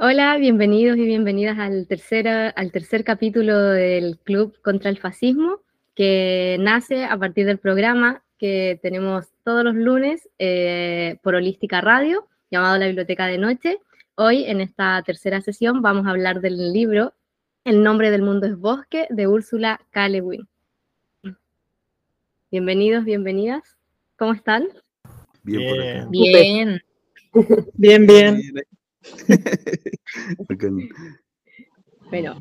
Hola, bienvenidos y bienvenidas al tercer, al tercer capítulo del Club contra el Fascismo, que nace a partir del programa que tenemos todos los lunes eh, por Holística Radio, llamado La Biblioteca de Noche. Hoy, en esta tercera sesión, vamos a hablar del libro El nombre del mundo es bosque, de Úrsula K. Le Bienvenidos, bienvenidas. ¿Cómo están? Bien, bien. Bien, bien. bueno,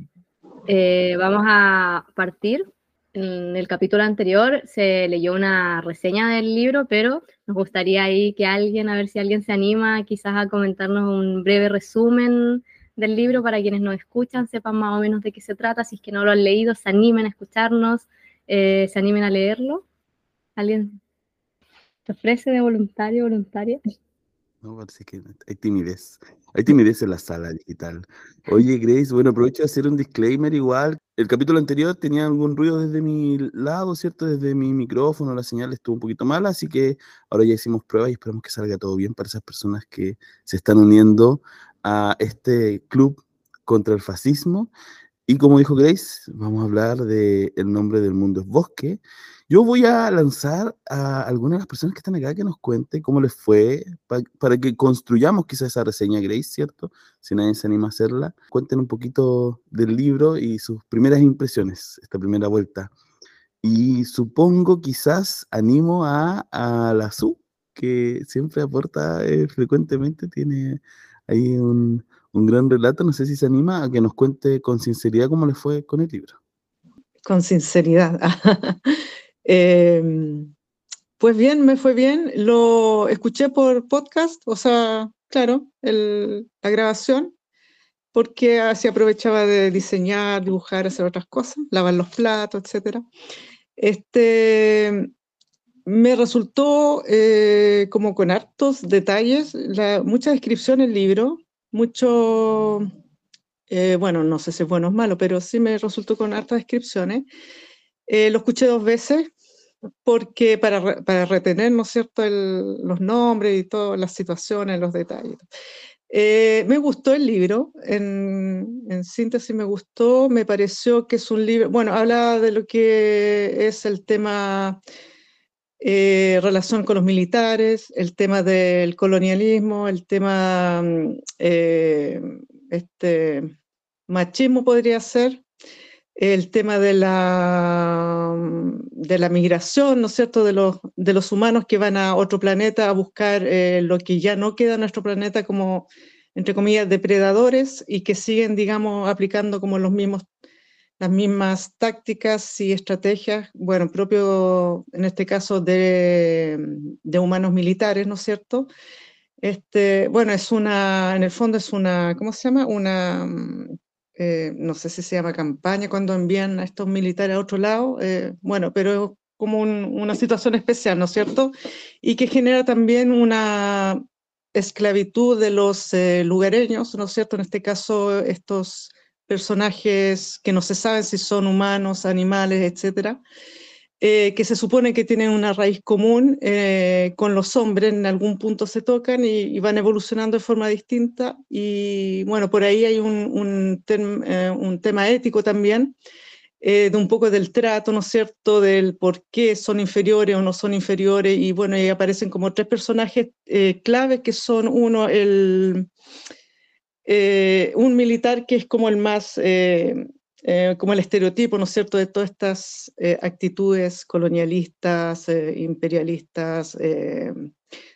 eh, vamos a partir. En el capítulo anterior se leyó una reseña del libro, pero nos gustaría ahí que alguien, a ver si alguien se anima quizás a comentarnos un breve resumen del libro para quienes nos escuchan, sepan más o menos de qué se trata, si es que no lo han leído, se animen a escucharnos, eh, se animen a leerlo. ¿Alguien se ofrece de voluntario, voluntaria? Parece que hay timidez. Hay timidez en la sala digital. Oye, Grace, bueno, aprovecho de hacer un disclaimer igual. El capítulo anterior tenía algún ruido desde mi lado, ¿cierto? Desde mi micrófono, la señal estuvo un poquito mala, así que ahora ya hicimos pruebas y esperamos que salga todo bien para esas personas que se están uniendo a este club contra el fascismo. Y como dijo Grace, vamos a hablar de El nombre del mundo es bosque. Yo voy a lanzar a algunas de las personas que están acá que nos cuente cómo les fue, para que construyamos quizás esa reseña, Grace, ¿cierto? Si nadie se anima a hacerla. Cuenten un poquito del libro y sus primeras impresiones, esta primera vuelta. Y supongo, quizás, animo a, a la SU, que siempre aporta eh, frecuentemente, tiene ahí un, un gran relato. No sé si se anima a que nos cuente con sinceridad cómo les fue con el libro. Con sinceridad. Em, pues bien, me fue bien. Lo escuché por podcast, o sea, claro, la grabación, porque así aprovechaba de diseñar, dibujar, hacer otras cosas, lavar los platos, etc. Este, me resultó eh, como con hartos detalles, mucha descripción el libro, mucho, eh, bueno, no sé si es bueno o malo, pero sí me resultó con hartas descripciones. Eh, lo escuché dos veces, porque para, para retener, ¿no es cierto?, los nombres y todas las situaciones, los detalles. Eh, me gustó el libro, en, en, síntesis me gustó, me pareció que es un libro, bueno, habla de lo que es el tema eh, relación con los militares, el tema del colonialismo, el tema mm, eh, este, machismo podría ser, el tema de la, de la migración, ¿no es cierto?, de los, de los humanos que van a otro planeta a buscar eh, lo que ya no queda en nuestro planeta como, entre comillas, depredadores y que siguen, digamos, aplicando como los mismos, las mismas tácticas y estrategias, bueno, propio, en este caso, de, de humanos militares, ¿no es cierto?, este, bueno, es una, en el fondo es una, ¿cómo se llama? Una, eh, no sé si se llama campaña cuando envían a estos militares a otro lado, eh, bueno, pero es como una situación especial, ¿no es cierto? Y que genera también una esclavitud de los eh, lugareños, ¿no es cierto? En este caso, estos personajes que no se saben si son humanos, animales, etcétera, eh, que se supone que tienen una raíz común eh, con los hombres, en algún punto se tocan y, van evolucionando de forma distinta. Y bueno, por ahí hay un, un, eh, tema ético también, de un poco del trato, ¿no es cierto?, del por qué son inferiores o no son inferiores. Y bueno, ahí aparecen como tres personajes claves que son uno, el... un militar que es como el más eh, como el estereotipo, ¿no es cierto?, de todas estas eh, actitudes colonialistas, eh, imperialistas,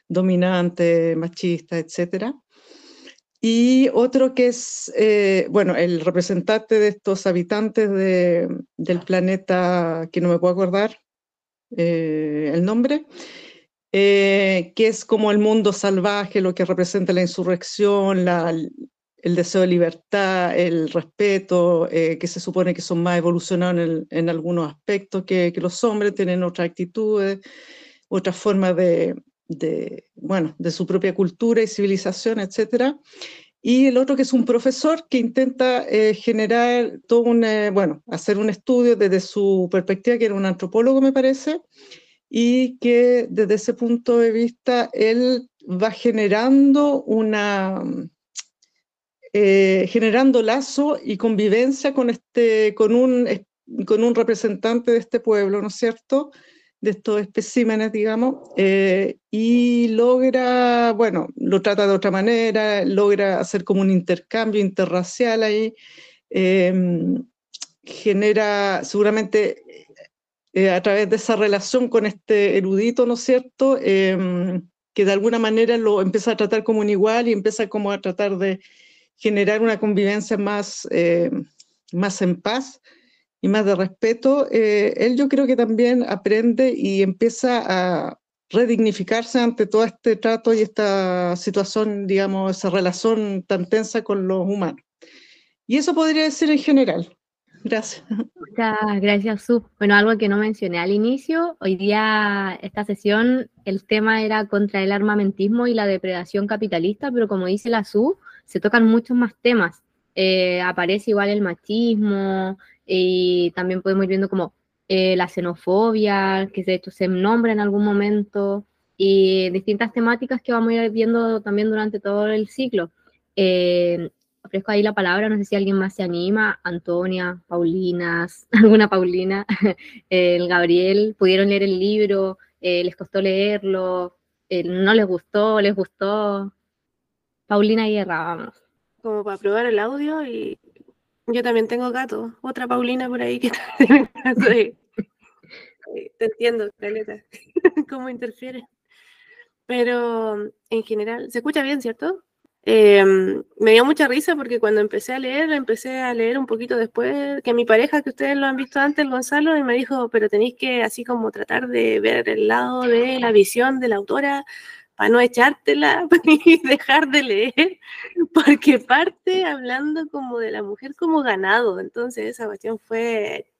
dominantes, machistas, etc. Y otro que es, bueno, el representante de estos habitantes del planeta, que no me puedo acordar el nombre, que es como el mundo salvaje, lo que representa la insurrección, la, el deseo de libertad, el respeto, eh, que se supone que son más evolucionados en, algunos aspectos que, los hombres, tienen otras actitudes, otras formas de, bueno, de su propia cultura y civilización, etc. Y el otro que es un profesor que intenta eh, generar todo un, eh, bueno, hacer un estudio desde su perspectiva, que era un antropólogo, me parece, y que desde ese punto de vista él va generando una eh, generando lazo y convivencia con, este, con, un, con un representante de este pueblo, ¿no es cierto? De estos especímenes, digamos, eh, y logra, bueno, lo trata de otra manera, logra hacer como un intercambio interracial ahí, em, genera seguramente eh, a través de esa relación con este erudito, ¿no es cierto? Em, que de alguna manera lo empieza a tratar como un igual y empieza como a tratar de generar una convivencia más, eh, más en paz y más de respeto, eh, él yo creo que también aprende y empieza a redignificarse ante todo este trato y esta situación, digamos, esa relación tan tensa con los humanos. Y eso podría decir en general. Gracias. Muchas gracias, Su. Bueno, algo que no mencioné al inicio, hoy día esta sesión el tema era contra el armamentismo y la depredación capitalista, pero como dice la Su, se tocan muchos más temas. Eh, aparece igual el machismo y también podemos ir viendo como eh, la xenofobia, que de hecho se nombra en algún momento, y distintas temáticas que vamos a ir viendo también durante todo el ciclo. Eh, ofrezco ahí la palabra, no sé si alguien más se anima, Antonia, Paulinas, alguna Paulina, el Gabriel, pudieron leer el libro, les costó leerlo, no les gustó, les gustó, Paulina Guerra, vamos. Como para probar el audio y yo también tengo gato, otra Paulina por ahí que también Te entiendo, Caleta, cómo interfiere. Pero en general, se escucha bien, ¿cierto? Em, me dio mucha risa porque cuando empecé a leer, empecé a leer un poquito después que mi pareja, que ustedes lo han visto antes, el Gonzalo, y me dijo, pero tenéis que así como tratar de ver el lado de la visión de la autora, para no echártela y dejar de leer, porque parte hablando como de la mujer como ganado. Entonces esa cuestión fue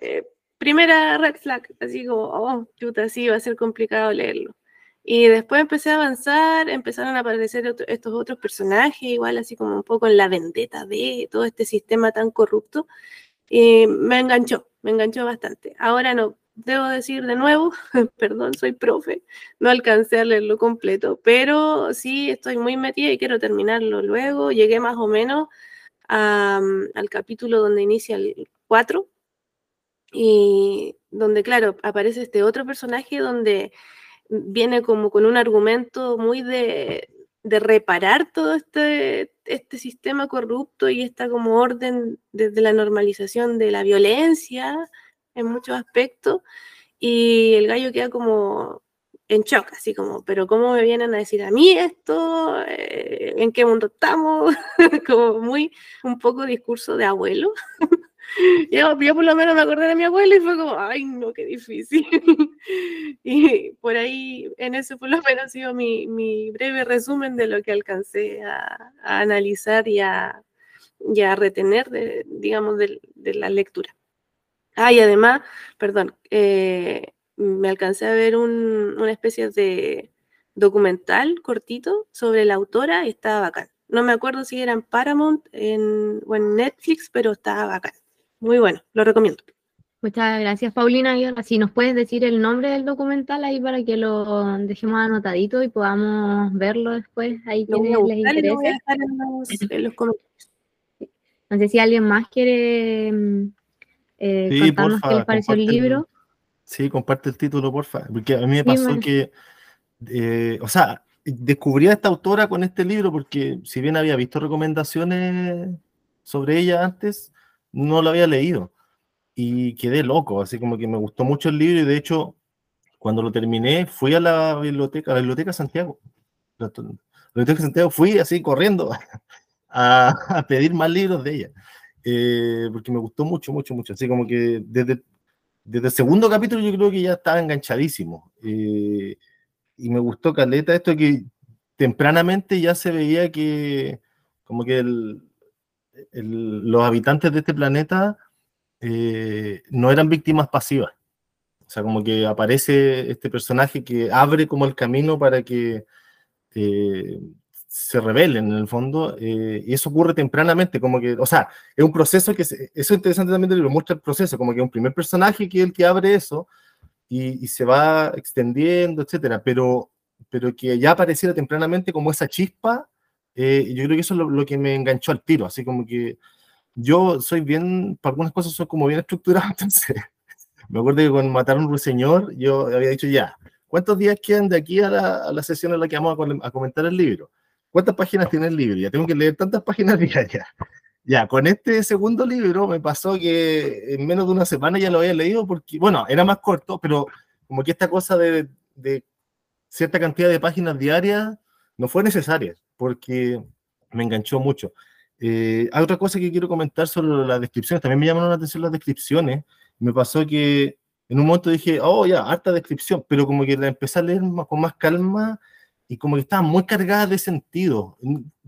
eh, primera red flag, así como, oh, chuta, sí, va a ser complicado leerlo. Y después empecé a avanzar, empezaron a aparecer estos otros personajes, igual así como un poco en la vendetta de todo este sistema tan corrupto. Y me enganchó, me enganchó bastante. Ahora no, debo decir de nuevo, perdón, soy profe, no alcancé a leerlo completo, pero sí estoy muy metida y quiero terminarlo luego. Llegué más o menos al capítulo donde inicia el 4 y donde, claro, aparece este otro personaje donde viene como con un argumento muy de, de reparar todo este, este sistema corrupto y esta como orden desde la normalización de la violencia en muchos aspectos, y el gallo queda como en shock, así como, pero ¿cómo me vienen a decir a mí esto? Eh, ¿En qué mundo estamos? como muy, un poco discurso de abuelo. yo, yo, por lo menos me acordé de mi abuelo y fue como, ay, no, qué difícil. y por ahí, en eso por lo menos ha sido mi, mi breve resumen de lo que alcancé a, analizar y a, retener, de, digamos, de la lectura. Ah, y además, perdón, eh, me alcancé a ver una especie de documental cortito sobre la autora y estaba bacán. No me acuerdo si era en Paramount o en Netflix, pero estaba bacán. Muy bueno, lo recomiendo. Muchas gracias, Paulina. Y ahora, si nos puedes decir el nombre del documental ahí para que lo dejemos anotadito y podamos verlo después ahí quienes les interese. en los comentarios. No sé si alguien más quiere mm, eh, sí, porfa, qué les pareció el libro. sí, comparte el título, porfa, porque a mí me pasó que, eh, o sea, descubrí a esta autora con este libro porque si bien había visto recomendaciones sobre ella antes, no lo había leído. Y quedé loco, así como que me gustó mucho el libro y de hecho cuando lo terminé fui a la biblioteca, a la biblioteca Santiago, la biblioteca Santiago fui así corriendo a, a pedir más libros de ella. Eh, porque me gustó mucho, mucho, mucho. Así como que desde, desde el segundo capítulo yo creo que ya estaba enganchadísimo. Eh, y me gustó, Caleta, esto que tempranamente ya se veía que como que los habitantes de este planeta eh, no eran víctimas pasivas. O sea, como que aparece este personaje que abre como el camino para que se rebelen en el fondo, eh, y eso ocurre tempranamente, como que, o sea, es un proceso que, eso es interesante también, lo muestra el proceso, como que un primer personaje que es el que abre eso, y, se va extendiendo, etcétera, pero, pero que ya apareciera tempranamente como esa chispa, Eh, yo creo que eso es lo, que me enganchó al tiro, así como que yo soy bien, para algunas cosas soy como bien estructurado, entonces me acuerdo que cuando mataron a un ruiseñor, yo había dicho ya, ¿cuántos días quedan de aquí a la, sesión en la que vamos a, comentar el libro? ¿Cuántas páginas tiene el libro? Ya tengo que leer tantas páginas diarias. Ya, con este segundo libro me pasó que en menos de una semana ya lo había leído porque, bueno, era más corto, pero como que esta cosa de, de cierta cantidad de páginas diarias no fue necesaria porque me enganchó mucho. Eh, hay otra cosa que quiero comentar sobre las descripciones. También me llamaron la atención las descripciones. Me pasó que en un momento dije, oh, ya, harta descripción, pero como que la empecé a leer con más calma y como que estaba muy cargada de sentido.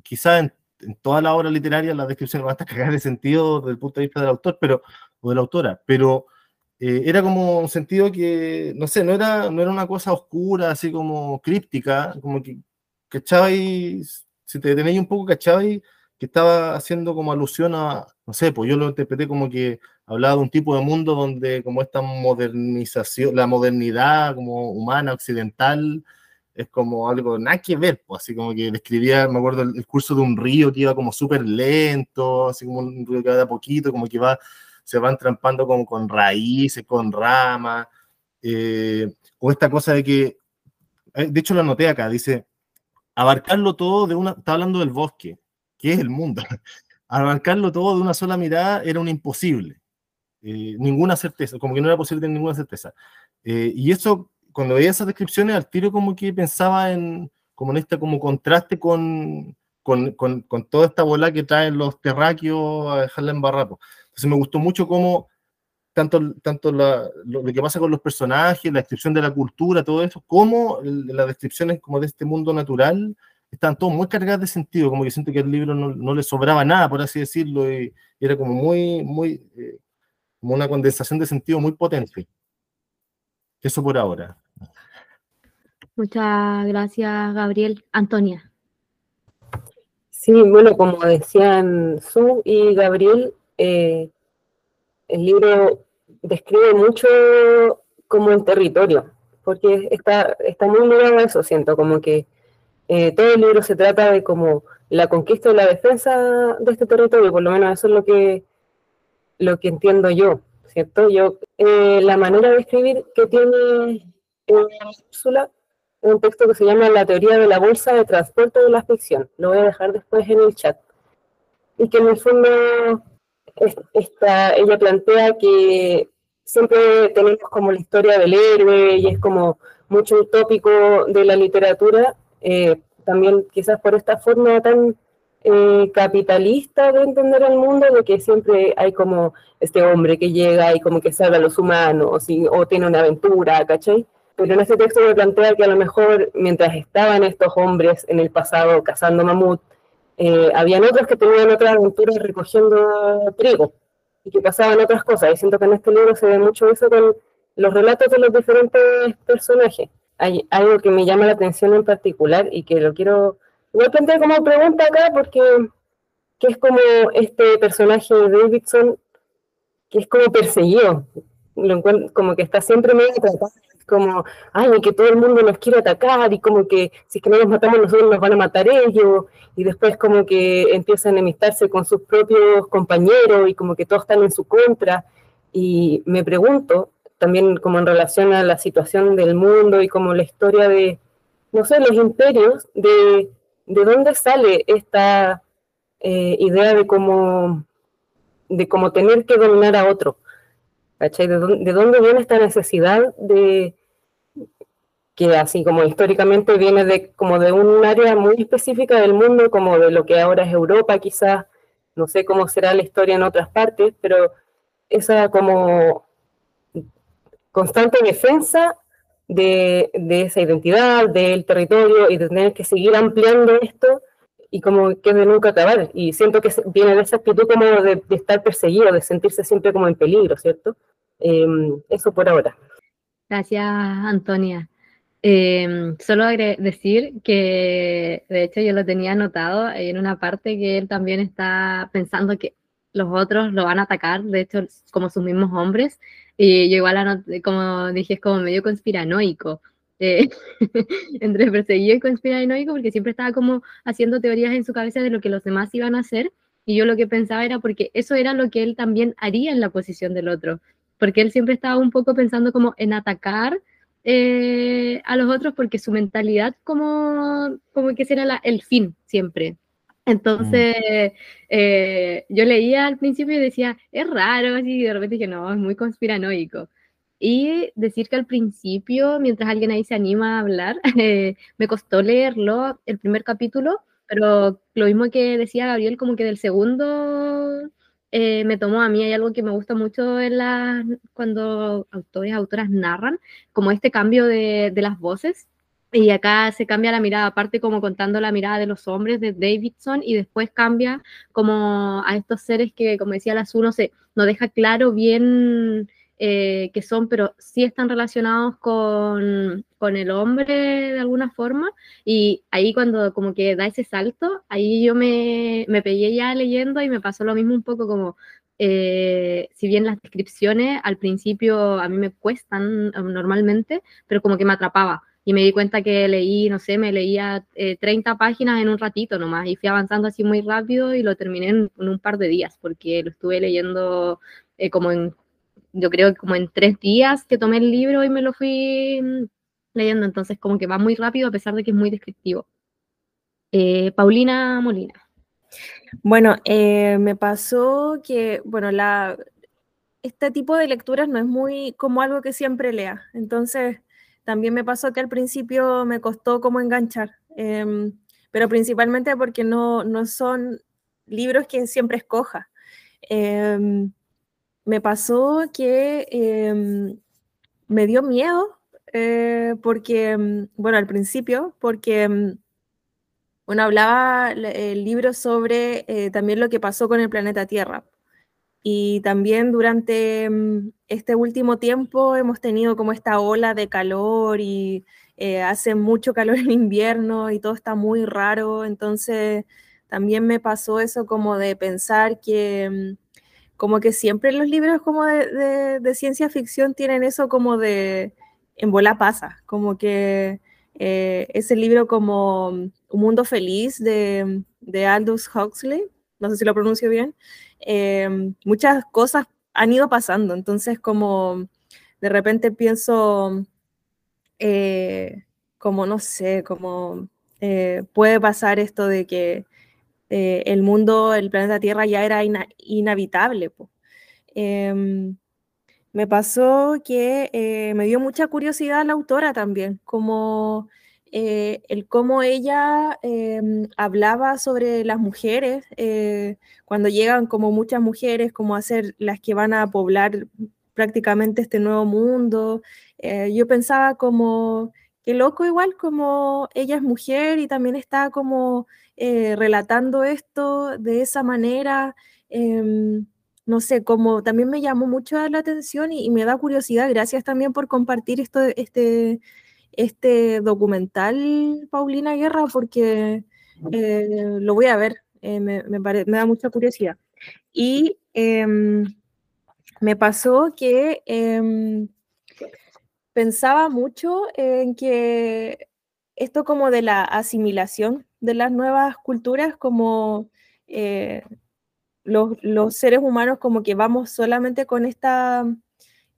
Quizás en en toda la obra literaria las descripciones van a estar cargadas de sentido desde el punto de vista del autor pero, o de la autora, pero eh, era como un sentido que, no sé, no era, no era una cosa oscura, así como críptica, como que cachabais, si te detenéis un poco, cachabais que estaba haciendo como alusión a, no sé, pues yo lo interpreté como que hablaba de un tipo de mundo donde como esta modernización, la modernidad como humana, occidental, es como algo nada que ver, pues, así como que describía, me acuerdo, el, curso de un río que iba como súper lento, así como un río que va de a poquito, como que va, se van trampando como con raíces, con ramas, eh, o esta cosa de que, eh, de hecho lo anoté acá, dice, abarcarlo todo de una, está hablando del bosque, que es el mundo, abarcarlo todo de una sola mirada era un imposible, eh, ninguna certeza, como que no era posible tener ninguna certeza. y eso cuando veía esas descripciones, al tiro como que pensaba en, como en este como contraste con, con, con, con toda esta bola que traen los terráqueos a dejarla en barrapo. Entonces me gustó mucho cómo tanto, tanto la, lo, que pasa con los personajes, la descripción de la cultura, todo eso, como las descripciones como de este mundo natural, están todos muy cargadas de sentido, como que siento que el libro no, no le sobraba nada, por así decirlo, y, era como muy, muy, eh, como una condensación de sentido muy potente. Eso por ahora. Muchas gracias, Gabriel. Antonia. Sí, bueno, como decían Su y Gabriel, eh, el libro describe mucho como el territorio, porque está, está muy ligado a eso, siento, como que eh, todo el libro se trata de como la conquista y la defensa de este territorio, por lo menos eso es lo que, lo que entiendo yo. ¿cierto? Yo, eh, la manera de escribir que tiene la cápsula es un texto que se llama La teoría de la bolsa de transporte de la ficción. Lo voy a dejar después en el chat. Y que en el fondo esta, ella plantea que siempre tenemos como la historia del héroe y es como mucho utópico de la literatura, eh, también quizás por esta forma tan eh, capitalista de entender el mundo, de que siempre hay como este hombre que llega y como que salva a los humanos o tiene una aventura, ¿cachai? Pero en este texto me plantea que a lo mejor mientras estaban estos hombres en el pasado cazando mamut, eh, habían otros que tenían otras aventuras recogiendo trigo y que pasaban otras cosas. Y siento que en este libro se ve mucho eso con los relatos de los diferentes personajes. Hay algo que me llama la atención en particular y que lo quiero Voy a plantear como pregunta acá porque que es como este personaje de Davidson que es como perseguido, como que está siempre medio tratado, como, ay, que todo el mundo nos quiere atacar y como que si es que no nos matamos nosotros nos van a matar ellos y después como que empieza a enemistarse con sus propios compañeros y como que todos están en su contra. Y me pregunto también como en relación a la situación del mundo y como la historia de, no sé, los imperios, de ¿de dónde sale esta eh, idea de cómo, de cómo tener que dominar a otro? ¿De dónde, viene esta necesidad de que así como históricamente viene de como de un área muy específica del mundo, como de lo que ahora es Europa, quizás, no sé cómo será la historia en otras partes, pero esa como constante defensa de, esa identidad, del territorio y de tener que seguir ampliando esto y como que de nunca acabar. Y siento que viene de esa actitud como de, estar perseguido, de sentirse siempre como en peligro, ¿cierto? Em, eso por ahora. Gracias, Antonia. Em, solo decir que, de hecho, yo lo tenía anotado en una parte que él también está pensando que los otros lo van a atacar, de hecho, como sus mismos hombres, y yo igual, como dije, es como medio conspiranoico. eh, entre perseguido y conspiranoico, porque siempre estaba como haciendo teorías en su cabeza de lo que los demás iban a hacer, y yo lo que pensaba era porque eso era lo que él también haría en la posición del otro, porque él siempre estaba un poco pensando como en atacar eh, a los otros, porque su mentalidad como, como que ese era el fin siempre. Entonces, eh, yo leía al principio y decía, es raro, así, y de repente dije, no, es muy conspiranoico. Y decir que al principio, mientras alguien ahí se anima a hablar, eh, me costó leerlo, el primer capítulo, pero lo mismo que decía Gabriel, como que del segundo eh, me tomó a mí, hay algo que me gusta mucho en la, cuando autores, autoras narran, como este cambio de, de las voces, y acá se cambia la mirada, aparte como contando la mirada de los hombres de Davidson y después cambia como a estos seres que, como decía las uno, se no deja claro bien eh, que son, pero sí están relacionados con, con, el hombre de alguna forma. Y ahí cuando como que da ese salto, ahí yo me, me pegué ya leyendo y me pasó lo mismo un poco como, eh, si bien las descripciones al principio a mí me cuestan um, normalmente, pero como que me atrapaba. Y me di cuenta que leí, no sé, me leía 30 eh, páginas en un ratito nomás y fui avanzando así muy rápido y lo terminé en, un par de días porque lo estuve leyendo como en yo creo que como en tres días que tomé el libro y me lo fui mm, leyendo, entonces como que va muy rápido a pesar de que es muy descriptivo. Eh, Paulina Molina. Bueno, eh, me pasó que, bueno, la, este tipo de lecturas no es muy como algo que siempre lea, entonces también me pasó que al principio me costó como enganchar, em, pero principalmente porque no, no son libros que siempre escoja. Em, me pasó que em, me dio miedo eh, porque, em, bueno, al principio, porque, em, bueno, hablaba el libro sobre eh, también lo que pasó con el planeta Tierra. Y también durante este último tiempo hemos tenido como esta ola de calor y eh, hace mucho calor en invierno y todo está muy raro. Entonces también me pasó eso como de pensar que como que siempre los libros como de, ciencia ficción tienen eso como de en bola pasa, como que eh, ese libro como Un Mundo Feliz de, Aldous Huxley, no sé si lo pronuncio bien, eh, muchas cosas han ido pasando, entonces como de repente pienso, eh, como no sé, como puede pasar esto de que eh, el mundo, el planeta Tierra ya era inhabitable. Em, me pasó que eh, me dio mucha curiosidad la autora también, como eh, el cómo ella em, hablaba sobre las mujeres, cuando llegan como muchas mujeres, como a ser las que van a poblar prácticamente este nuevo mundo. yo pensaba como, qué loco igual, como ella es mujer y también está como eh, relatando esto de esa manera. Em, no sé, como también me llamó mucho la atención y, me da curiosidad. Gracias también por compartir esto, este, este documental, Paulina Guerra, porque eh, lo voy a ver, eh, me, me, da mucha curiosidad. Y em, me pasó que em, pensaba mucho en que esto como de la asimilación de las nuevas culturas, como eh, los, seres humanos como que vamos solamente con esta,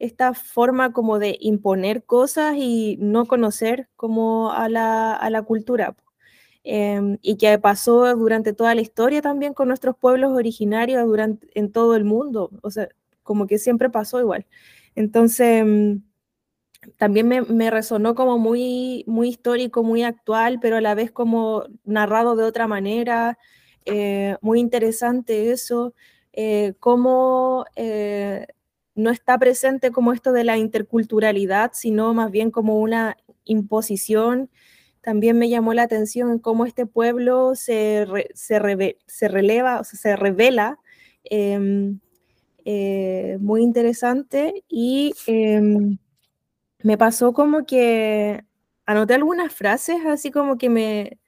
esta forma como de imponer cosas y no conocer como a la, cultura. Em, y que pasó durante toda la historia también con nuestros pueblos originarios durante, en todo el mundo, o sea, como que siempre pasó igual. Entonces, em, también me, resonó como muy, muy histórico, muy actual, pero a la vez como narrado de otra manera. Eh, muy interesante eso, eh, cómo eh, no está presente como esto de la interculturalidad, sino más bien como una imposición. También me llamó la atención cómo este pueblo se, se, releva, o sea, se revela. Em, muy interesante y em, me pasó como que anoté algunas frases así como que me,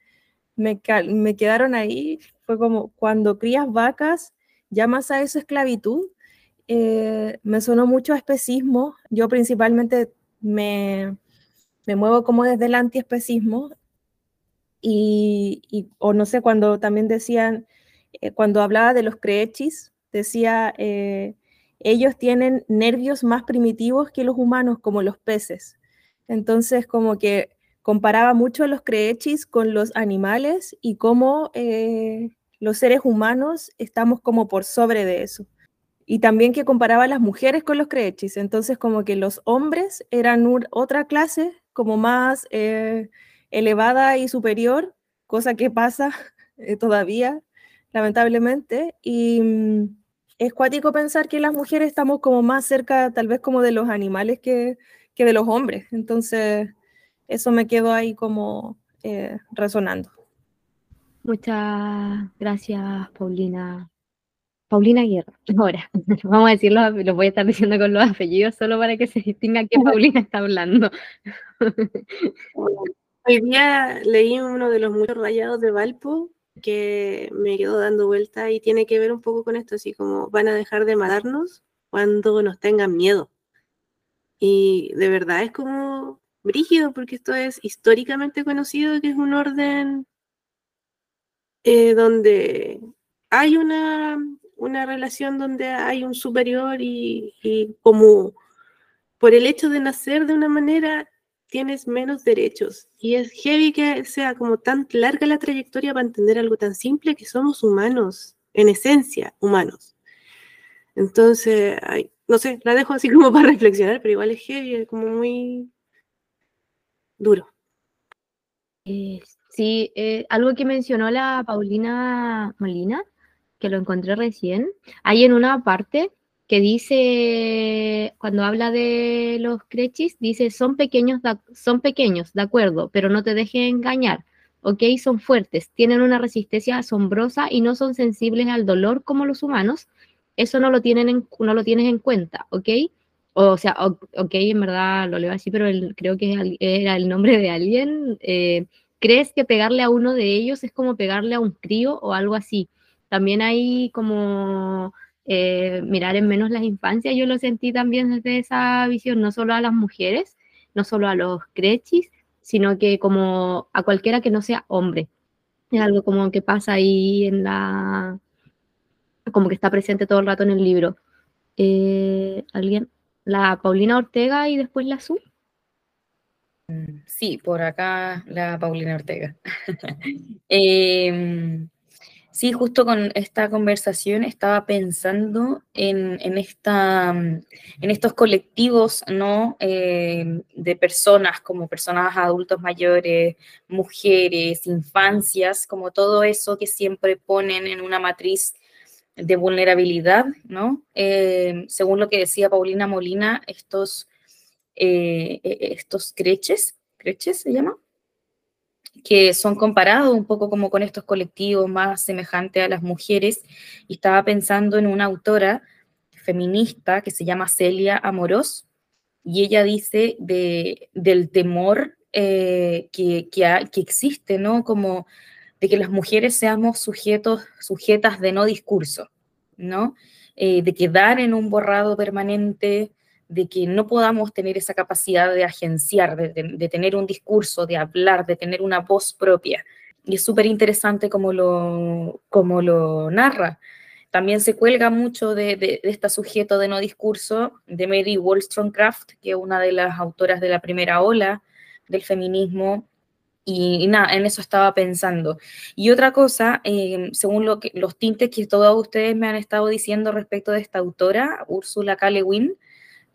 me, quedaron ahí. Fue como, cuando crías vacas, llamas a eso esclavitud. Eh, me sonó mucho a especismo. Yo principalmente me, me muevo como desde el antiespecismo y, y, o no sé, cuando también decían, eh, cuando hablaba de los creechis, decía, eh, ellos tienen nervios más primitivos que los humanos, como los peces. Entonces, como que comparaba mucho a los creechis con los animales y cómo eh, los seres humanos estamos como por sobre de eso. Y también que comparaba las mujeres con los creechis. Entonces, como que los hombres eran otra clase, como más eh, elevada y superior, cosa que pasa eh, todavía, lamentablemente. Y mm, es cuático pensar que las mujeres estamos como más cerca, tal vez como de los animales que, que de los hombres. Entonces, eso me quedó ahí como eh, resonando. Muchas gracias, Paulina. Paulina Guerra. Ahora, vamos a decirlo, los voy a estar diciendo con los apellidos solo para que se distinga que Paulina está hablando. Hoy día leí uno de los muchos rayados de Valpo que me quedó dando vuelta y tiene que ver un poco con esto, así como van a dejar de matarnos cuando nos tengan miedo. Y de verdad es como brígido, porque esto es históricamente conocido que es un orden eh, donde hay una, una, relación donde hay un superior y, y como por el hecho de nacer de una manera tienes menos derechos. Y es heavy que sea como tan larga la trayectoria para entender algo tan simple que somos humanos, en esencia, humanos. Entonces, no sé, la dejo así como para reflexionar, pero igual es heavy, es como muy duro. Eh, sí, eh, algo que mencionó la Paulina Molina, que lo encontré recién, hay en una parte que dice, cuando habla de los crechis, dice, son pequeños, son pequeños, de acuerdo, pero no te dejes engañar, ¿ok? Son fuertes, tienen una resistencia asombrosa y no son sensibles al dolor como los humanos, eso no lo, tienen no lo tienes en cuenta, ¿ok? O sea, ok, en verdad lo leo así, pero creo que era el nombre de alguien. Eh, ¿Crees que pegarle a uno de ellos es como pegarle a un crío o algo así? También hay como eh, mirar en menos las infancias, yo lo sentí también desde esa visión, no solo a las mujeres, no solo a los crechis, sino que como a cualquiera que no sea hombre. Es algo como que pasa ahí en la... como que está presente todo el rato en el libro. Eh, ¿Alguien? la Paulina Ortega y después la Su. Mm, sí, por acá la Paulina Ortega. Em, sí, justo con esta conversación estaba pensando en, esta, en estos colectivos ¿no? Em, de personas, como personas adultos mayores, mujeres, infancias, como todo eso que siempre ponen en una matriz de vulnerabilidad, ¿no? Eh, según lo que decía Paulina Molina, estos, eh, e, e, estos creches, creches se llama, que son comparados un poco como con estos colectivos más semejantes a las mujeres, y estaba pensando en una autora feminista que se llama Celia Amorós, y ella dice de, del temor eh, que, que, existe, ¿no? Como de que las mujeres seamos sujetos, sujetas de no discurso, ¿no? Eh, de quedar en un borrado permanente, de que no podamos tener esa capacidad de agenciar, de, tener un discurso, de hablar, de tener una voz propia. Y es súper interesante como lo, como lo narra. También se cuelga mucho de, de, este sujeto de no discurso de Mary Wollstonecraft, que es una de las autoras de la primera ola del feminismo, y, nada, en eso estaba pensando. Y otra cosa, em, según lo que, los tintes que todos ustedes me han estado diciendo respecto de esta autora, Úrsula K.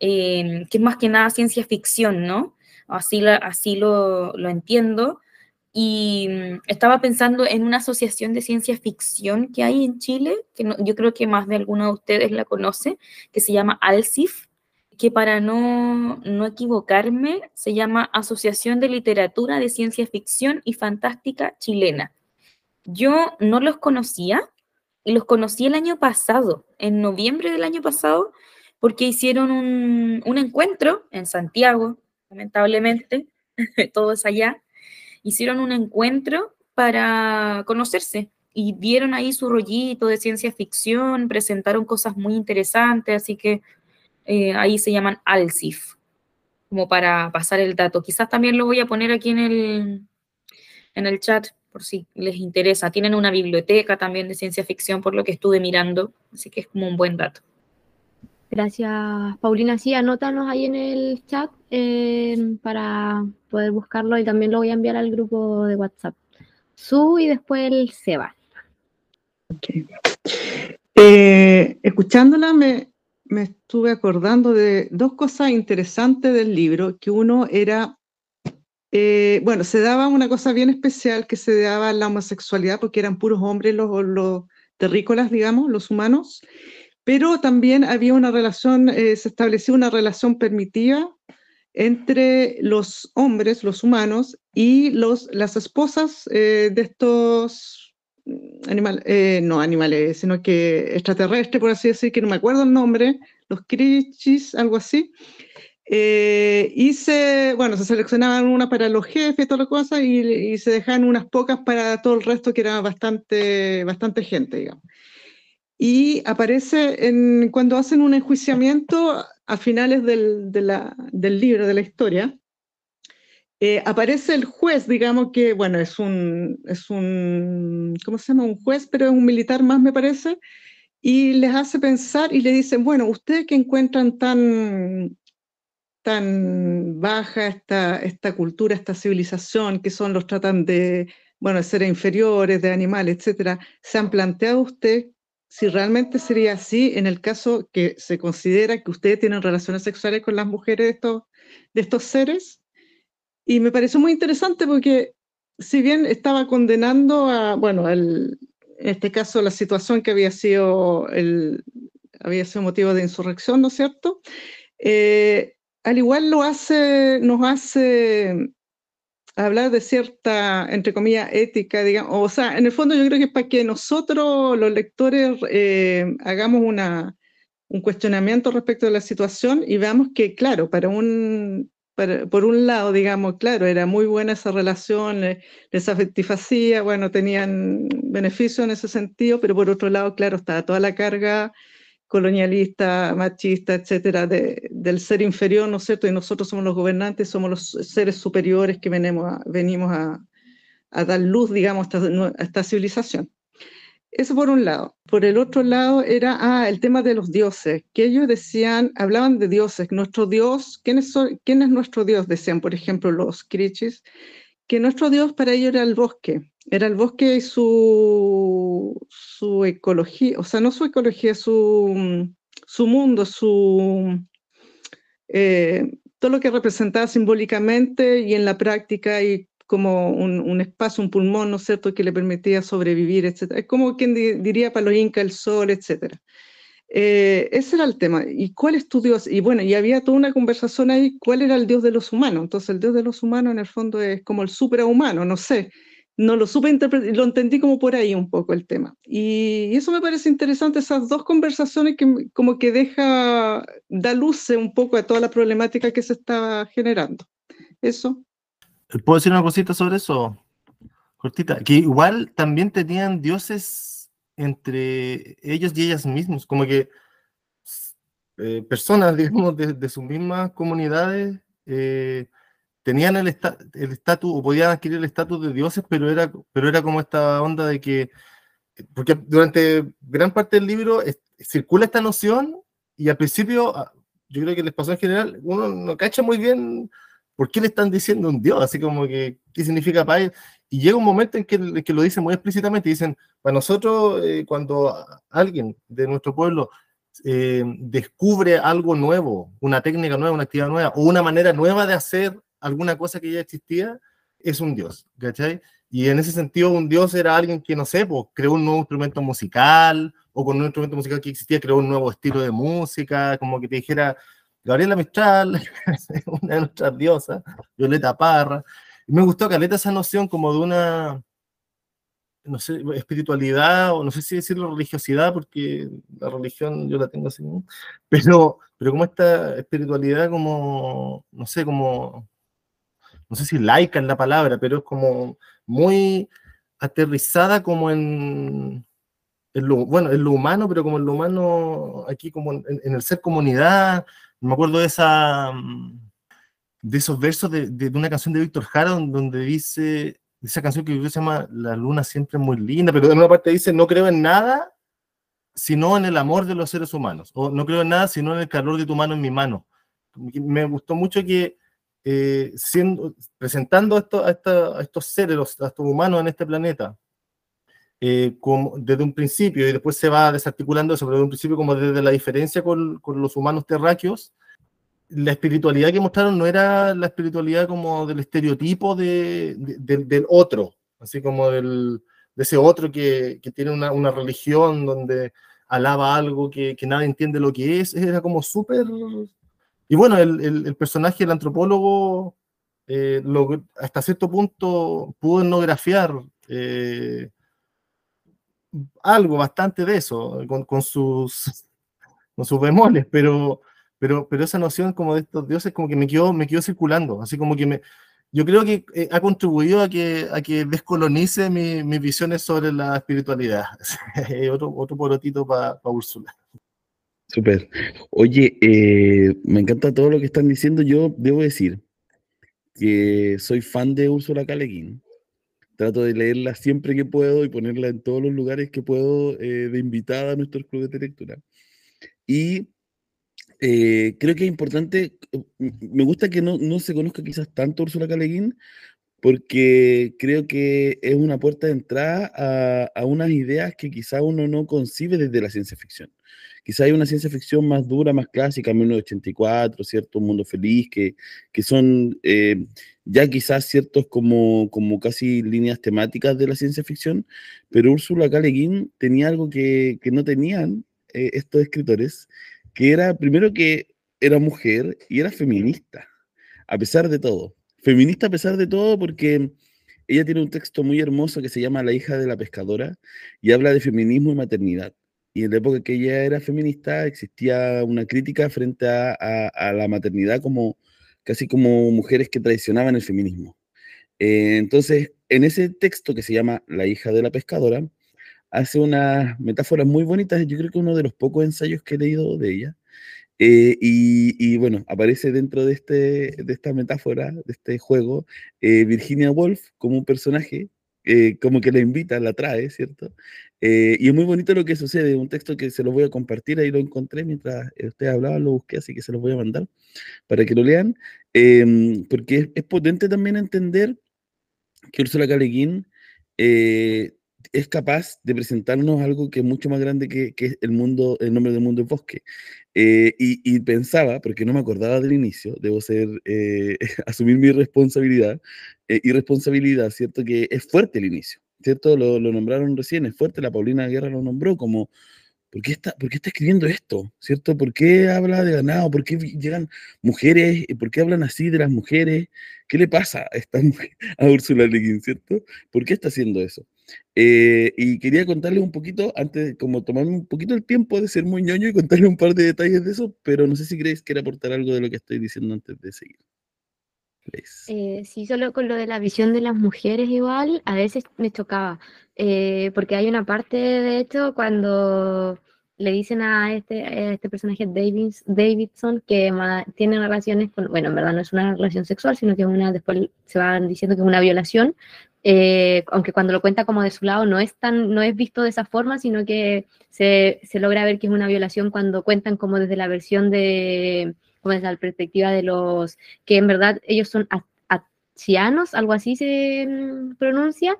em, que es más que nada ciencia ficción, ¿no? Así, lo, entiendo. Y mm, estaba pensando en una asociación de ciencia ficción que hay en Chile, que yo creo que más de alguno de ustedes la conoce, que se llama ALCIF, que para no, equivocarme se llama Asociación de Literatura de Ciencia Ficción y Fantástica Chilena. Yo no los conocía y los conocí el año pasado, en noviembre del año pasado, porque hicieron un, un encuentro en Santiago, lamentablemente, todo es allá, hicieron un encuentro para conocerse y dieron ahí su rollito de ciencia ficción, presentaron cosas muy interesantes, así que eh, ahí se llaman ALCIF. como para pasar el dato. Quizás también lo voy a poner aquí en el, en el chat por si les interesa. Tienen una biblioteca también de ciencia ficción por lo que estuve mirando, así que es como un buen dato. Gracias, Paulina. Sí, anótanos ahí en el chat eh, para poder buscarlo y también lo voy a enviar al grupo de WhatsApp. Su y después el Seba. Eh, escuchándola me, me estuve acordando de dos cosas interesantes del libro, que uno era eh, bueno, se daba una cosa bien especial que se daba la homosexualidad porque eran puros hombres los, los terrícolas, digamos, los humanos, pero también había una relación, eh, se establecía una relación permitida entre los hombres, los humanos, y los, las esposas eh, de estos animales, no animales, sino que extraterrestres, por así decir, que no me acuerdo el nombre, los Krichis, algo así, eh, y se, bueno, se seleccionaban una para los jefes y todas las cosas y, se dejaban unas pocas para todo el resto que era bastante, bastante gente, digamos. Y aparece en, cuando hacen un enjuiciamiento a finales del, del libro, de la historia, eh, aparece el juez, digamos que, bueno, es un, es un, ¿cómo se llama? Un juez, pero es un militar más, me parece, y les hace pensar y le dicen, bueno, ustedes que encuentran tan tan baja esta, esta cultura, esta civilización, que son los tratan de, bueno, de seres inferiores, de animales, etcétera, ¿se han planteado usted si realmente sería así en el caso que se considera que ustedes tienen relaciones sexuales con las mujeres de estos, de estos seres? Y me pareció muy interesante porque si bien estaba condenando a, bueno, el, en este caso la situación que había sido, el, había sido motivo de insurrección, ¿no es cierto? Eh, al igual lo hace, nos hace hablar de cierta, entre comillas, ética, digamos, o sea, en el fondo yo creo que es para que nosotros, los lectores, eh, hagamos una, un cuestionamiento respecto de la situación y veamos que, claro, para un, por un lado, digamos, claro, era muy buena esa relación, les satisfacía, bueno, tenían beneficio en ese sentido, pero por otro lado, claro, estaba toda la carga colonialista, machista, etcétera, del ser inferior, ¿no es cierto? Y nosotros somos los gobernantes, somos los seres superiores que venimos a, venimos a, dar luz, digamos, a esta, civilización. Eso por un lado. Por el otro lado era ah, el tema de los dioses, que ellos decían, hablaban de dioses, nuestro dios, ¿quién es, quién es nuestro dios? Decían, por ejemplo, los krichis, que nuestro dios para ellos era el bosque, era el bosque y su, su ecología, o sea, no su ecología, su, su mundo, su, eh, todo lo que representaba simbólicamente y en la práctica y como un, un, espacio, un pulmón, ¿no es cierto?, que le permitía sobrevivir, etc. Es como quien diría para los incas el sol, etc. Eh, ese era el tema. ¿Y cuál es tu Dios? Y bueno, y había toda una conversación ahí, ¿cuál era el Dios de los humanos? Entonces, el Dios de los humanos en el fondo es como el superhumano, no sé no lo supe interpretar, lo entendí como por ahí un poco el tema. Y eso me parece interesante, esas dos conversaciones que como que deja, da luz un poco a toda la problemática que se estaba generando. Eso. ¿Puedo decir una cosita sobre eso? Cortita. Que igual también tenían dioses entre ellos y ellas mismos, como que eh, personas, digamos, de, sus mismas comunidades. Eh, tenían el estatus o podían adquirir el estatus de dioses, pero era, pero era como esta onda de que, porque durante gran parte del libro circula esta noción y al principio, ah, yo creo que les pasó en general, uno no cacha muy bien por qué le están diciendo un dios, así como que, ¿qué significa para él? Y llega un momento en que, que lo dicen muy explícitamente, dicen, para nosotros, eh, cuando alguien de nuestro pueblo eh, descubre algo nuevo, una técnica nueva, una actividad nueva, o una manera nueva de hacer alguna cosa que ya existía, es un dios, ¿cachai? Y en ese sentido, un dios era alguien que, no sé, pues, creó un nuevo instrumento musical, o con un instrumento musical que existía, creó un nuevo estilo de música, como que te dijera, Gabriela Mistral, una de nuestras diosas, Violeta Parra. Y me gustó, Caleta, esa noción como de una, no sé, espiritualidad, o no sé si decirlo religiosidad, porque la religión yo la tengo así, pero, pero como esta espiritualidad como, no sé, como no sé si laica es la palabra, pero es como muy aterrizada como en, lo, bueno, en lo humano, pero como en lo humano aquí como en, el ser comunidad. Me acuerdo de esa, de esos versos de, de, una canción de Víctor Jara donde dice, esa canción que se llama La luna siempre es muy linda, pero en una parte dice, no creo en nada sino en el amor de los seres humanos, o no creo en nada sino en el calor de tu mano en mi mano. Me gustó mucho que eh, siendo, presentando esto, a, a, estos seres, a estos humanos en este planeta, eh, como, desde un principio, y después se va desarticulando eso, pero desde un principio como desde la diferencia con, con los humanos terráqueos, la espiritualidad que mostraron no era la espiritualidad como del estereotipo de, de, del otro, así como del, de ese otro que, que tiene una, una, religión donde alaba algo que, que, nadie entiende lo que es, era como súper... Y bueno, el, el, personaje, el antropólogo, eh, hasta cierto punto pudo etnografiar eh, algo bastante de eso, con, con, sus, con sus bemoles, pero, pero, pero esa noción como de estos dioses como que me quedó, me quedó circulando, así como que me, yo creo que eh, ha contribuido a que, a que descolonice mi, mis visiones sobre la espiritualidad. otro, otro porotito para pa Úrsula. Súper. Oye, eh, me encanta todo lo que están diciendo. Yo debo decir que soy fan de Úrsula K. Trato de leerla siempre que puedo y ponerla en todos los lugares que puedo eh, de invitada a nuestros clubes de lectura. Y eh, creo que es importante, me gusta que no, no se conozca quizás tanto Úrsula K. porque creo que es una puerta de entrada a, a unas ideas que quizás uno no concibe desde la ciencia ficción. Quizá hay una ciencia ficción más dura, más clásica, 1984, ¿cierto? Un mundo feliz, que, que son eh, ya quizás ciertos como, como casi líneas temáticas de la ciencia ficción, pero Úrsula K. tenía algo que, que no tenían eh, estos escritores, que era primero que era mujer y era feminista, a pesar de todo. Feminista a pesar de todo porque ella tiene un texto muy hermoso que se llama La hija de la pescadora y habla de feminismo y maternidad. Y en la época que ella era feminista existía una crítica frente a, la maternidad como casi como mujeres que traicionaban el feminismo. Eh, entonces, en ese texto que se llama La hija de la pescadora, hace unas metáforas muy bonitas, yo creo que uno de los pocos ensayos que he leído de ella, eh, y, bueno, aparece dentro de, este, de esta metáfora, de este juego, eh, Virginia Woolf como un personaje, como que la invita, la trae, ¿cierto? Eh, y es muy bonito lo que sucede, un texto que se lo voy a compartir, ahí lo encontré mientras ustedes hablaban, lo busqué, así que se los voy a mandar para que lo lean, em, porque es, es, potente también entender que Ursula K. Eh, es capaz de presentarnos algo que es mucho más grande que, que el mundo, el nombre del mundo es bosque. Eh, y, y, pensaba, porque no me acordaba del inicio, debo ser, eh, asumir mi responsabilidad, eh, y responsabilidad, ¿cierto? Que es fuerte el inicio, ¿cierto? Lo, lo, nombraron recién, es fuerte, la Paulina Guerra lo nombró como, ¿por qué, está, ¿por qué está escribiendo esto? ¿Cierto? ¿Por qué habla de ganado? ¿Por qué llegan mujeres? ¿Por qué hablan así de las mujeres? ¿Qué le pasa a, esta mujer, a Úrsula Leguín, ¿cierto? ¿Por qué está haciendo eso? Eh, y quería contarles un poquito, antes, como tomarme un poquito el tiempo de ser muy ñoño y contarles un par de detalles de eso, pero no sé si queréis quiere aportar algo de lo que estoy diciendo antes de seguir. Eh, sí, solo con lo de la visión de las mujeres igual, a veces me chocaba, eh, porque hay una parte, de hecho, cuando le dicen a este, este personaje Davidson que tiene relaciones con, bueno, en verdad no es una relación sexual, sino que una, después se van diciendo que es una violación, eh, aunque cuando lo cuenta como de su lado no es, tan, no es visto de esa forma, sino que se, se, logra ver que es una violación cuando cuentan como desde la versión de, como desde la perspectiva de los, que en verdad ellos son ancianos, algo así se pronuncia,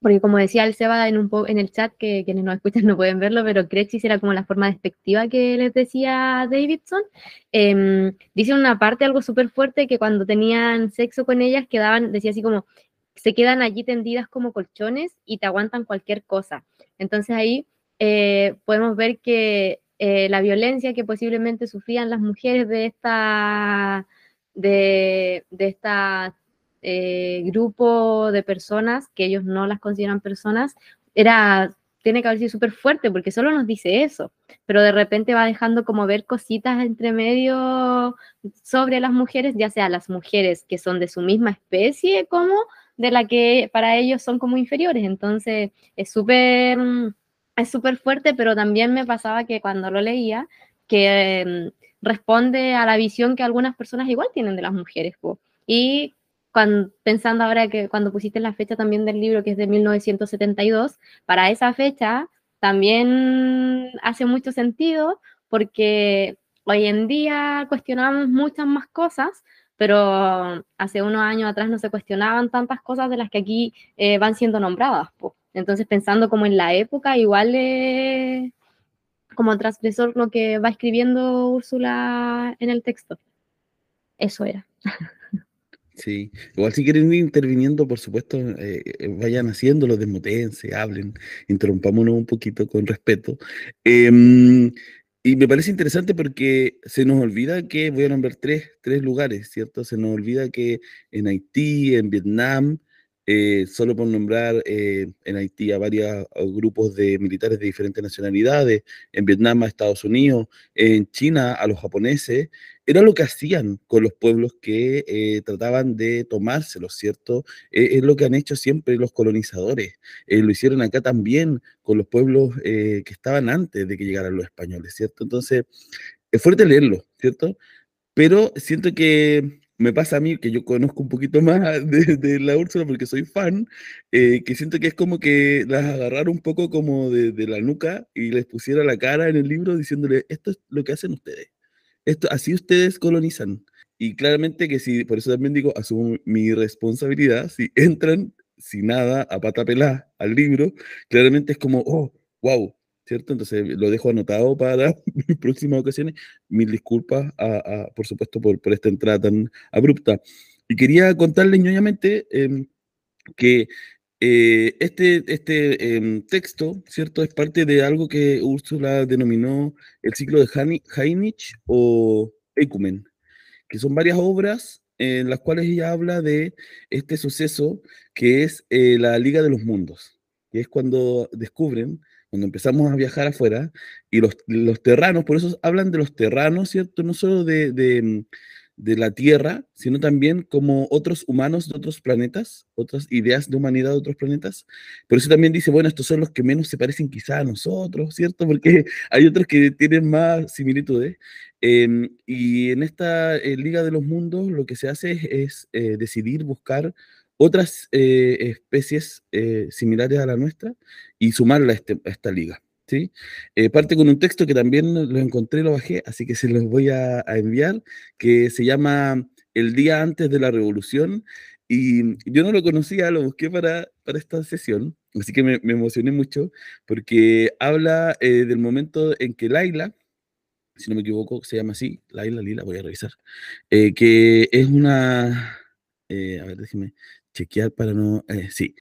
porque como decía el Seba en, un en el chat, que quienes no escuchan no pueden verlo, pero Crechis era como la forma despectiva que les decía Davidson. Eh, dice una parte algo súper fuerte que cuando tenían sexo con ellas quedaban, decía así como, se quedan allí tendidas como colchones y te aguantan cualquier cosa. Entonces ahí eh, podemos ver que eh, la violencia que posiblemente sufrían las mujeres de esta, de, de esta eh, grupo de personas, que ellos no las consideran personas, era, tiene que haber sido súper fuerte porque solo nos dice eso, pero de repente va dejando como ver cositas entre medio sobre las mujeres, ya sea las mujeres que son de su misma especie como de la que para ellos son como inferiores. Entonces es súper es súper fuerte, pero también me pasaba que cuando lo leía, que responde a la visión que algunas personas igual tienen de las mujeres. Y pensando ahora que cuando pusiste la fecha también del libro, que es de 1972, para esa fecha también hace mucho sentido porque hoy en día cuestionamos muchas más cosas, pero hace unos años atrás no se cuestionaban tantas cosas de las que aquí eh, van siendo nombradas. Entonces, pensando como en la época, igual es como transgresor lo que va escribiendo Úrsula en el texto. Eso era. Sí, igual si quieren ir interviniendo, por supuesto, eh, eh, vayan haciéndolo, desmutense, hablen, interrumpámonos un poquito con respeto. Em, y me parece interesante porque se nos olvida que, voy a nombrar tres, tres lugares, ¿cierto? Se nos olvida que en Haití, en Vietnam, eh, solo por nombrar eh, en Haití a varios grupos de militares de diferentes nacionalidades, en Vietnam a Estados Unidos, en China a los japoneses, era lo que hacían con los pueblos que eh, trataban de tomárselos, ¿cierto? es lo que han hecho siempre los colonizadores. lo hicieron acá también con los pueblos que estaban antes de que llegaran los españoles, ¿cierto? Entonces, es fuerte leerlo, ¿cierto? Pero siento que me pasa a mí, que yo conozco un poquito más de, la Úrsula porque soy fan, eh, que siento que es como que las agarraron un poco como de, la nuca y les pusiera la cara en el libro diciéndole, esto es lo que hacen ustedes, esto, así ustedes colonizan. Y claramente que si, por eso también digo, asumo mi responsabilidad, si entran sin nada a pata pelada al libro, claramente es como, oh, wow, ¿cierto? Entonces lo dejo anotado para próximas ocasiones. Mil disculpas, por supuesto, por, por, esta entrada tan abrupta. Y quería contarles ñoñamente em, que eh, este, este em, texto, ¿cierto? Es parte de algo que Úrsula denominó el ciclo de Heinrich o Ecumen, que son varias obras en las cuales ella habla de este suceso que es eh, la Liga de los Mundos, que es cuando descubren cuando empezamos a viajar afuera, y los, los terranos, por eso hablan de los terranos, ¿cierto? No solo de, de, mm, de, la Tierra, sino también como otros humanos de otros planetas, otras ideas de humanidad de otros planetas. Por eso también dice, bueno, estos son los que menos se parecen quizá a nosotros, ¿cierto? Porque hay otros que tienen más similitudes. Em, y en esta eh, Liga de los Mundos lo que se hace es, eh, decidir buscar otras eh, especies eh, similares a la nuestra y sumarla a, este, esta liga. ¿sí? Eh, parte con un texto que también lo encontré, lo bajé, así que se los voy a, enviar, que se llama El día antes de la revolución. Y yo no lo conocía, lo busqué para, para esta sesión, así que me, me emocioné mucho, porque habla del momento en que Laila, si no me equivoco, se llama así, Laila Lila, voy a revisar, que es una, a ver, déjeme, chequear para no. Eh, sí.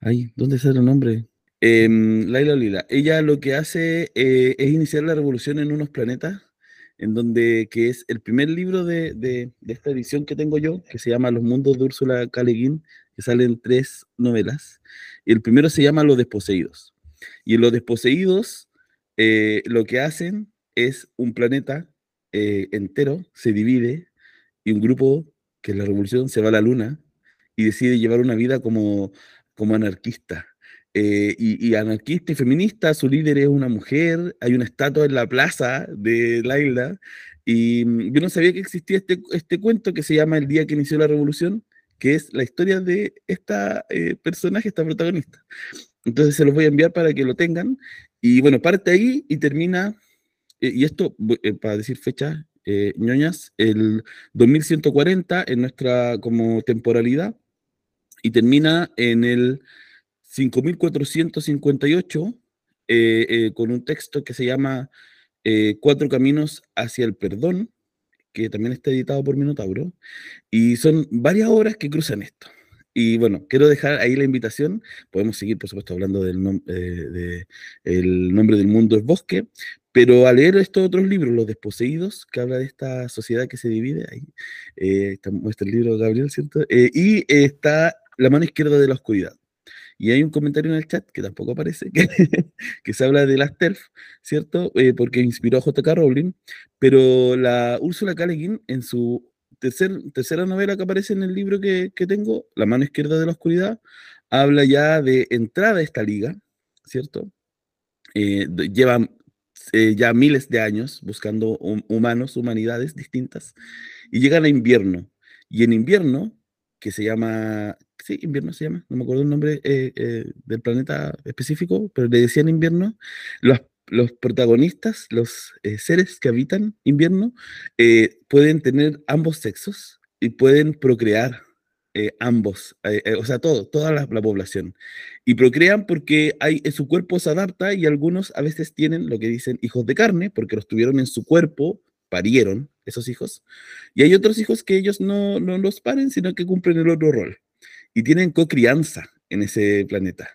Ay, ¿dónde está el nombre? Em, Laila Lila. Ella lo que hace eh, es iniciar la revolución en unos planetas, en donde, que es el primer libro de, de, esta edición que tengo yo, que se llama Los Mundos de Úrsula K. que salen tres novelas. Y el primero se llama Los Desposeídos. Y en Los Desposeídos eh, lo que hacen es un planeta entero, se divide, y un grupo, que es la revolución, se va a la luna, y decide llevar una vida como, como anarquista. Eh, y, anarquista y feminista, su líder es una mujer, hay una estatua en la plaza de Laila, y mm, yo no sabía que existía este, este cuento que se llama El día que inició la revolución, que es la historia de esta eh, personaje, esta protagonista. Entonces se los voy a enviar para que lo tengan, y bueno, parte ahí y termina, eh, y esto para decir fecha, ñoñas, el 2140 en nuestra como temporalidad, y termina en el 5458 eh, eh, con un texto que se llama eh, Cuatro Caminos hacia el Perdón, que también está editado por Minotauro, y son varias obras que cruzan esto. Y bueno, quiero dejar ahí la invitación. Podemos seguir, por supuesto, hablando del de, el nombre del mundo es bosque, pero al leer estos otros libros, Los Desposeídos, que habla de esta sociedad que se divide, ahí está, muestra el libro de Gabriel, ¿cierto? y está la mano izquierda de la oscuridad. Y hay un comentario en el chat que tampoco aparece, que, se habla de las TERF, ¿cierto? Eh, porque inspiró a J.K. Rowling, pero la Úrsula K. en su tercer, tercera novela que aparece en el libro que, que, tengo, La mano izquierda de la oscuridad, habla ya de entrada a esta liga, ¿cierto? Eh, lleva eh, ya miles de años buscando humanos, humanidades distintas, y llegan a invierno. Y en invierno, que se llama, sí, invierno se llama, no me acuerdo el nombre eh, eh, del planeta específico, pero le decían invierno, los, los protagonistas, los seres que habitan invierno, pueden tener ambos sexos y pueden procrear ambos, o sea, todo, toda la, la, población. Y procrean porque su cuerpo se adapta y algunos a veces tienen lo que dicen hijos de carne, porque los tuvieron en su cuerpo, parieron esos hijos. Y hay otros hijos que ellos no, no los paren, sino que cumplen el otro rol. Y tienen cocrianza en ese planeta.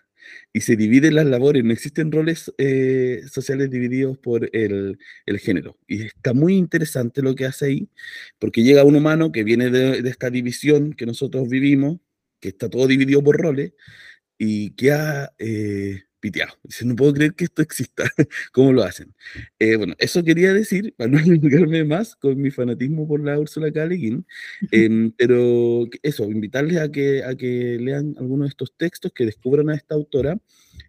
Y se dividen las labores, no existen roles eh, sociales divididos por el, el, género. Y está muy interesante lo que hace ahí, porque llega un humano que viene de, esta división que nosotros vivimos, que está todo dividido por roles, y queda eh, piteado. Dice, no puedo creer que esto exista. ¿Cómo lo hacen? Eh, bueno, eso quería decir, para no explicarme más con mi fanatismo por la Úrsula K. em, pero eso, invitarles a que, a que lean algunos de estos textos, que descubran a esta autora,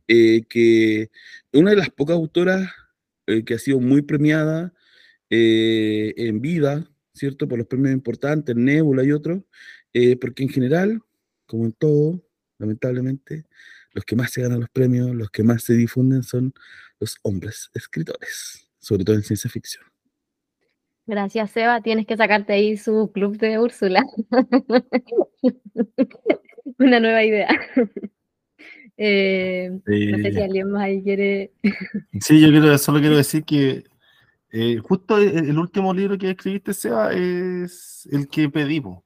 eh, que una de las pocas autoras eh, que ha sido muy premiada en vida, ¿cierto? Por los premios importantes, Nebula y otros, porque en general, como en todo, lamentablemente, los que más se ganan los premios, los que más se difunden son los hombres escritores, sobre todo en ciencia ficción. Gracias, Seba. Tienes que sacarte ahí su club de Úrsula. Una nueva idea. Eh, no sé si alguien más ahí quiere. sí, yo quiero, solo quiero decir que eh, justo el, último libro que escribiste, Seba, es el que pedimos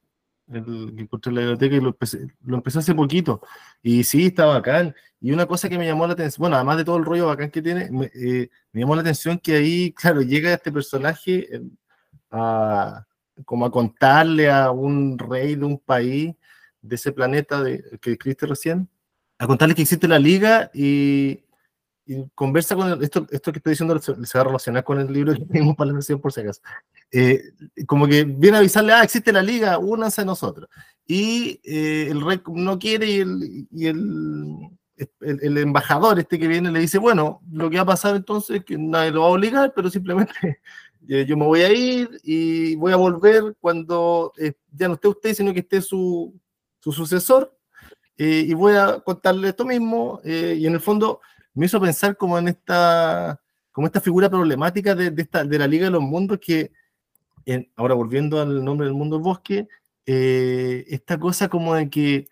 el que encontré en la biblioteca y lo empecé, lo empecé hace poquito. Y sí, está bacán. Y una cosa que me llamó la atención, bueno, además de todo el rollo bacán que tiene, me, eh, llamó la atención que ahí, claro, llega este personaje eh, a, como a contarle a un rey de un país, de ese planeta de, que escribiste recién, a contarle que existe la liga y, y conversa con esto, esto que estoy diciendo se, va a relacionar con el libro que tenemos para la sesión por si acaso. Eh, como que viene a avisarle, ah, existe la liga, únanse a nosotros. Y eh, el rey no quiere y, el, y el, el, embajador este que viene le dice, bueno, lo que va a pasar entonces es que nadie lo va a obligar, pero simplemente yo me voy a ir y voy a volver cuando eh, ya no esté usted, sino que esté su, su sucesor. y voy a contarle esto mismo. y en el fondo me hizo pensar como en esta, como esta figura problemática de, de, esta, de la Liga de los Mundos que, en, ahora volviendo al nombre del mundo del bosque, eh, esta cosa como de que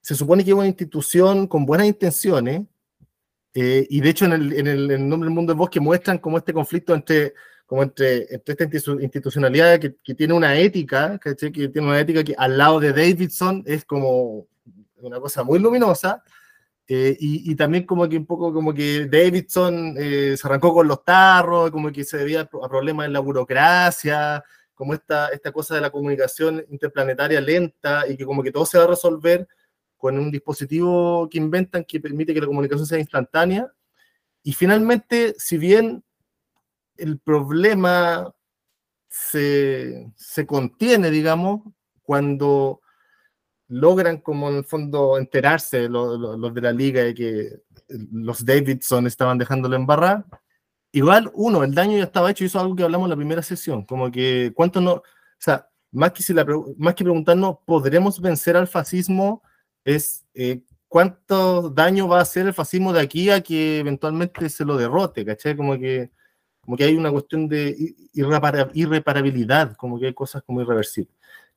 se supone que es una institución con buenas intenciones, eh, y de hecho en el, en, el, en el, nombre del mundo del bosque muestran como este conflicto entre, como entre, entre esta institucionalidad que, que tiene una ética, que tiene una ética que al lado de Davidson es como una cosa muy luminosa, eh, y, también como que un poco como que Davidson eh, se arrancó con los tarros, como que se debía a problemas en la burocracia, como esta, esta cosa de la comunicación interplanetaria lenta y que como que todo se va a resolver con un dispositivo que inventan que permite que la comunicación sea instantánea. Y finalmente, si bien el problema se, se contiene, digamos, cuando logran como en el fondo enterarse los, de la liga de que los Davidson estaban dejándolo embarrar. Igual, uno, el daño ya estaba hecho es algo que hablamos en la primera sesión, como que cuánto no, o sea, más que, si la, más que preguntarnos, ¿podremos vencer al fascismo? Es eh, cuánto daño va a hacer el fascismo de aquí a que eventualmente se lo derrote, ¿cachai? Como que, como que hay una cuestión de irreparabilidad, como que hay cosas como irreversibles.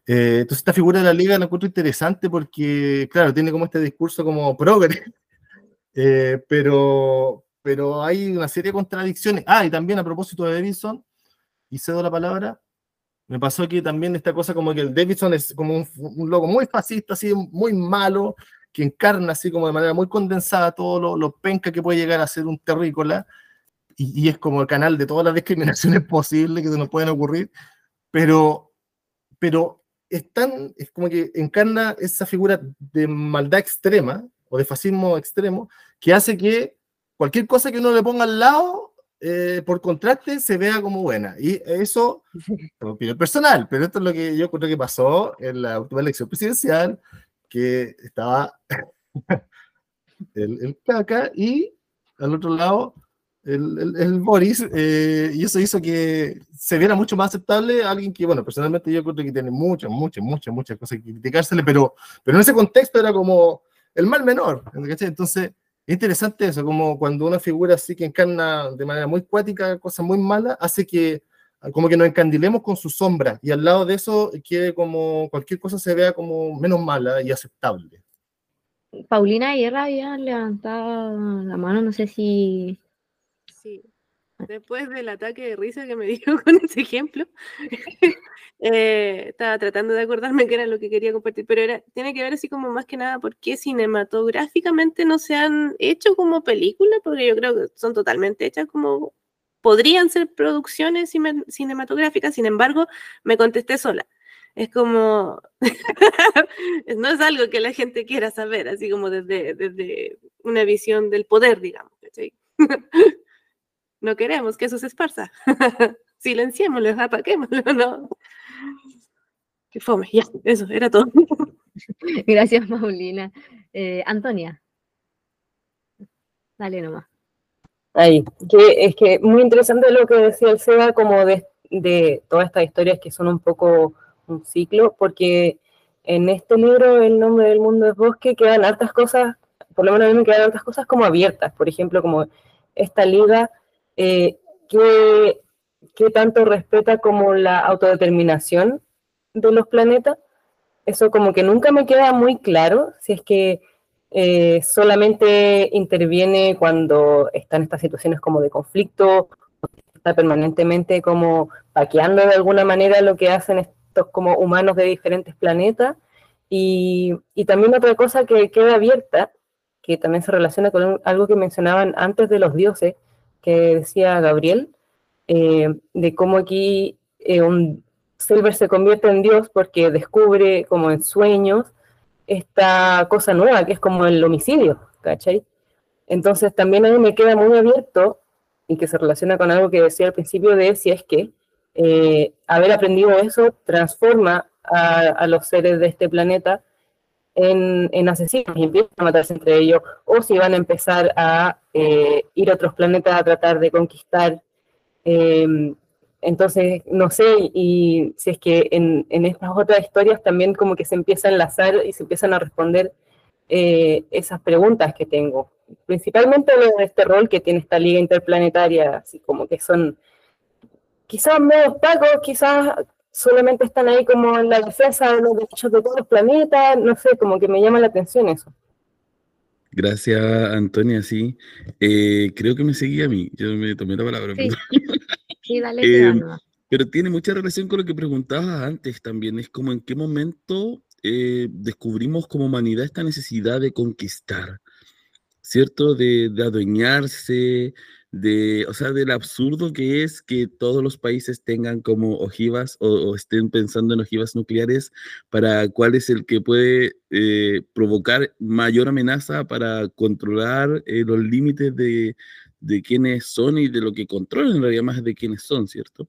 Eh, entonces esta figura de la liga la encuentro interesante porque, claro, tiene como este discurso como progre, eh, pero, pero hay una serie de contradicciones. Ah, y también a propósito de Davidson, y cedo la palabra, me pasó que también esta cosa como que el Davidson es como un, un loco muy fascista, así, muy malo, que encarna así como de manera muy condensada todo lo, lo penca que puede llegar a ser un terrícola, y, y es como el canal de todas las discriminaciones posibles que se nos pueden ocurrir, pero, pero es tan, es como que encarna esa figura de maldad extrema o de fascismo extremo que hace que cualquier cosa que uno le ponga al lado, eh, por contraste, se vea como buena. Y eso, opinión personal, pero esto es lo que yo creo que pasó en la última elección presidencial, que estaba el, el caca y al otro lado el, el, Boris, eh, y eso hizo que se viera mucho más aceptable a alguien que, bueno, personalmente yo creo que tiene muchas, muchas, muchas, muchas cosas que criticársele, pero, pero en ese contexto era como el mal menor, Entonces, es interesante eso, como cuando una figura así que encarna de manera muy cuática cosas muy malas, hace que como que nos encandilemos con su sombra y al lado de eso quede como cualquier cosa se vea como menos mala y aceptable. Paulina Guerra había levantado la mano, no sé si Sí. Después del ataque de risa que me dio con ese ejemplo, eh, estaba tratando de acordarme que era lo que quería compartir, pero era, tiene que ver así como más que nada por qué cinematográficamente no se han hecho como películas, porque yo creo que son totalmente hechas como podrían ser producciones cinematográficas, sin embargo, me contesté sola. Es como, no es algo que la gente quiera saber, así como desde, desde una visión del poder, digamos. No queremos que eso se esparza. Silenciémoslo, apaquémoslo, ¿no? Qué fome, ya, eso, era todo. Gracias, Paulina. Eh, Antonia. Dale nomás. Ahí, que es que muy interesante lo que decía el Seba, como de, de todas estas historias que son un poco un ciclo, porque en este libro, El nombre del mundo es bosque, quedan hartas cosas, por lo menos a mí me quedan hartas cosas como abiertas, por ejemplo, como esta liga eh, ¿qué, tanto respeta como la autodeterminación de los planetas? Eso como que nunca me queda muy claro, si es que eh, solamente interviene cuando están estas situaciones como de conflicto, está permanentemente como paqueando de alguna manera lo que hacen estos como humanos de diferentes planetas. Y, y también otra cosa que queda abierta, que también se relaciona con algo que mencionaban antes de los dioses, que decía Gabriel, eh, de cómo aquí eh, un Silver se convierte en Dios porque descubre como en sueños esta cosa nueva que es como el homicidio, ¿cachai? Entonces también a mí me queda muy abierto y que se relaciona con algo que decía al principio de si es que eh, haber aprendido eso transforma a, a, los seres de este planeta en, asesinos y empiezan a matarse entre ellos, o si van a empezar a eh, ir a otros planetas a tratar de conquistar. Em, entonces, no sé, y si es que en, en, estas otras historias también como que se empieza a enlazar y se empiezan a responder eh, esas preguntas que tengo. Principalmente de este rol que tiene esta liga interplanetaria, así como que son quizás medio opacos, quizás solamente están ahí como en la defensa de los derechos de todos los planetas, no sé, como que me llama la atención eso. Gracias, Antonia, sí. Eh, creo que me seguía a mí, yo me tomé la palabra. Sí, dale. Eh, pero tiene mucha relación con lo que preguntabas antes también, es como en qué momento eh, descubrimos como humanidad esta necesidad de conquistar, ¿cierto? De, de adueñarse, de, o sea, del absurdo que es que todos los países tengan como ojivas o, estén pensando en ojivas nucleares para cuál es el que puede eh, provocar mayor amenaza para controlar eh, los límites de, de quiénes son y de lo que controlan en realidad más de quiénes son, ¿cierto?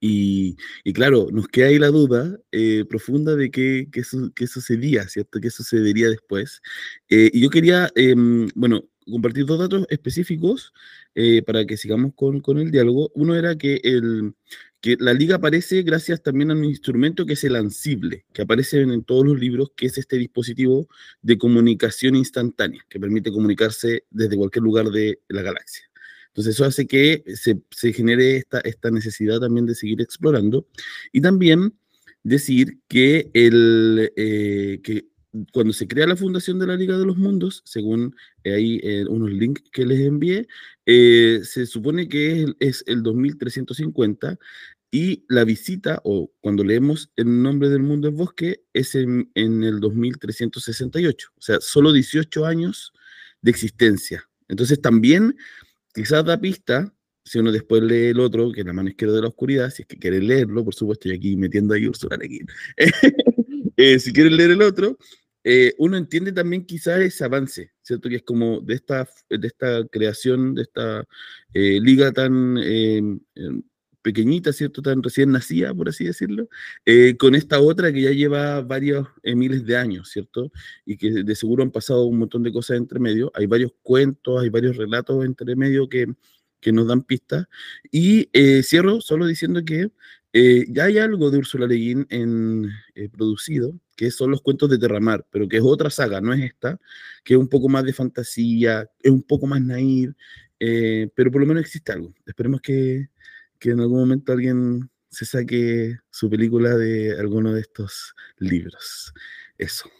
Y, y, claro, nos queda ahí la duda eh, profunda de qué, qué, qué, sucedía, ¿cierto? ¿Qué sucedería después? y yo quería, em, bueno, compartir dos datos específicos eh, para que sigamos con, con, el diálogo. Uno era que, el, que la liga aparece gracias también a un instrumento que es el ansible, que aparece en, todos los libros, que es este dispositivo de comunicación instantánea, que permite comunicarse desde cualquier lugar de la galaxia. Entonces eso hace que se, se genere esta, esta necesidad también de seguir explorando. Y también decir que, el, eh, que cuando se crea la fundación de la Liga de los Mundos, según eh, ahí eh, unos links que les envié, eh, se supone que es, es, el 2350 y la visita, o cuando leemos el nombre del mundo en bosque, es en, en el 2368, o sea, solo 18 años de existencia. Entonces también quizás da pista, si uno después lee el otro, que es la mano izquierda de la oscuridad, si es que quiere leerlo, por supuesto, estoy aquí metiendo ahí Ursula aquí. Eh, si quieren leer el otro, eh, uno entiende también quizás ese avance, ¿cierto? Que es como de esta, de esta creación, de esta eh, liga tan em, pequeñita, ¿cierto? Tan recién nacida, por así decirlo, eh, con esta otra que ya lleva varios miles de años, ¿cierto? Y que de seguro han pasado un montón de cosas entre medio. Hay varios cuentos, hay varios relatos entre medio que, que nos dan pistas. Y eh, cierro solo diciendo que eh, ya hay algo de Úrsula Le Guin en, eh, producido, que son los cuentos de Terramar, pero que es otra saga, no es esta, que es un poco más de fantasía, es un poco más naive, pero por lo menos existe algo. Esperemos que, que en algún momento alguien se saque su película de alguno de estos libros. Eso.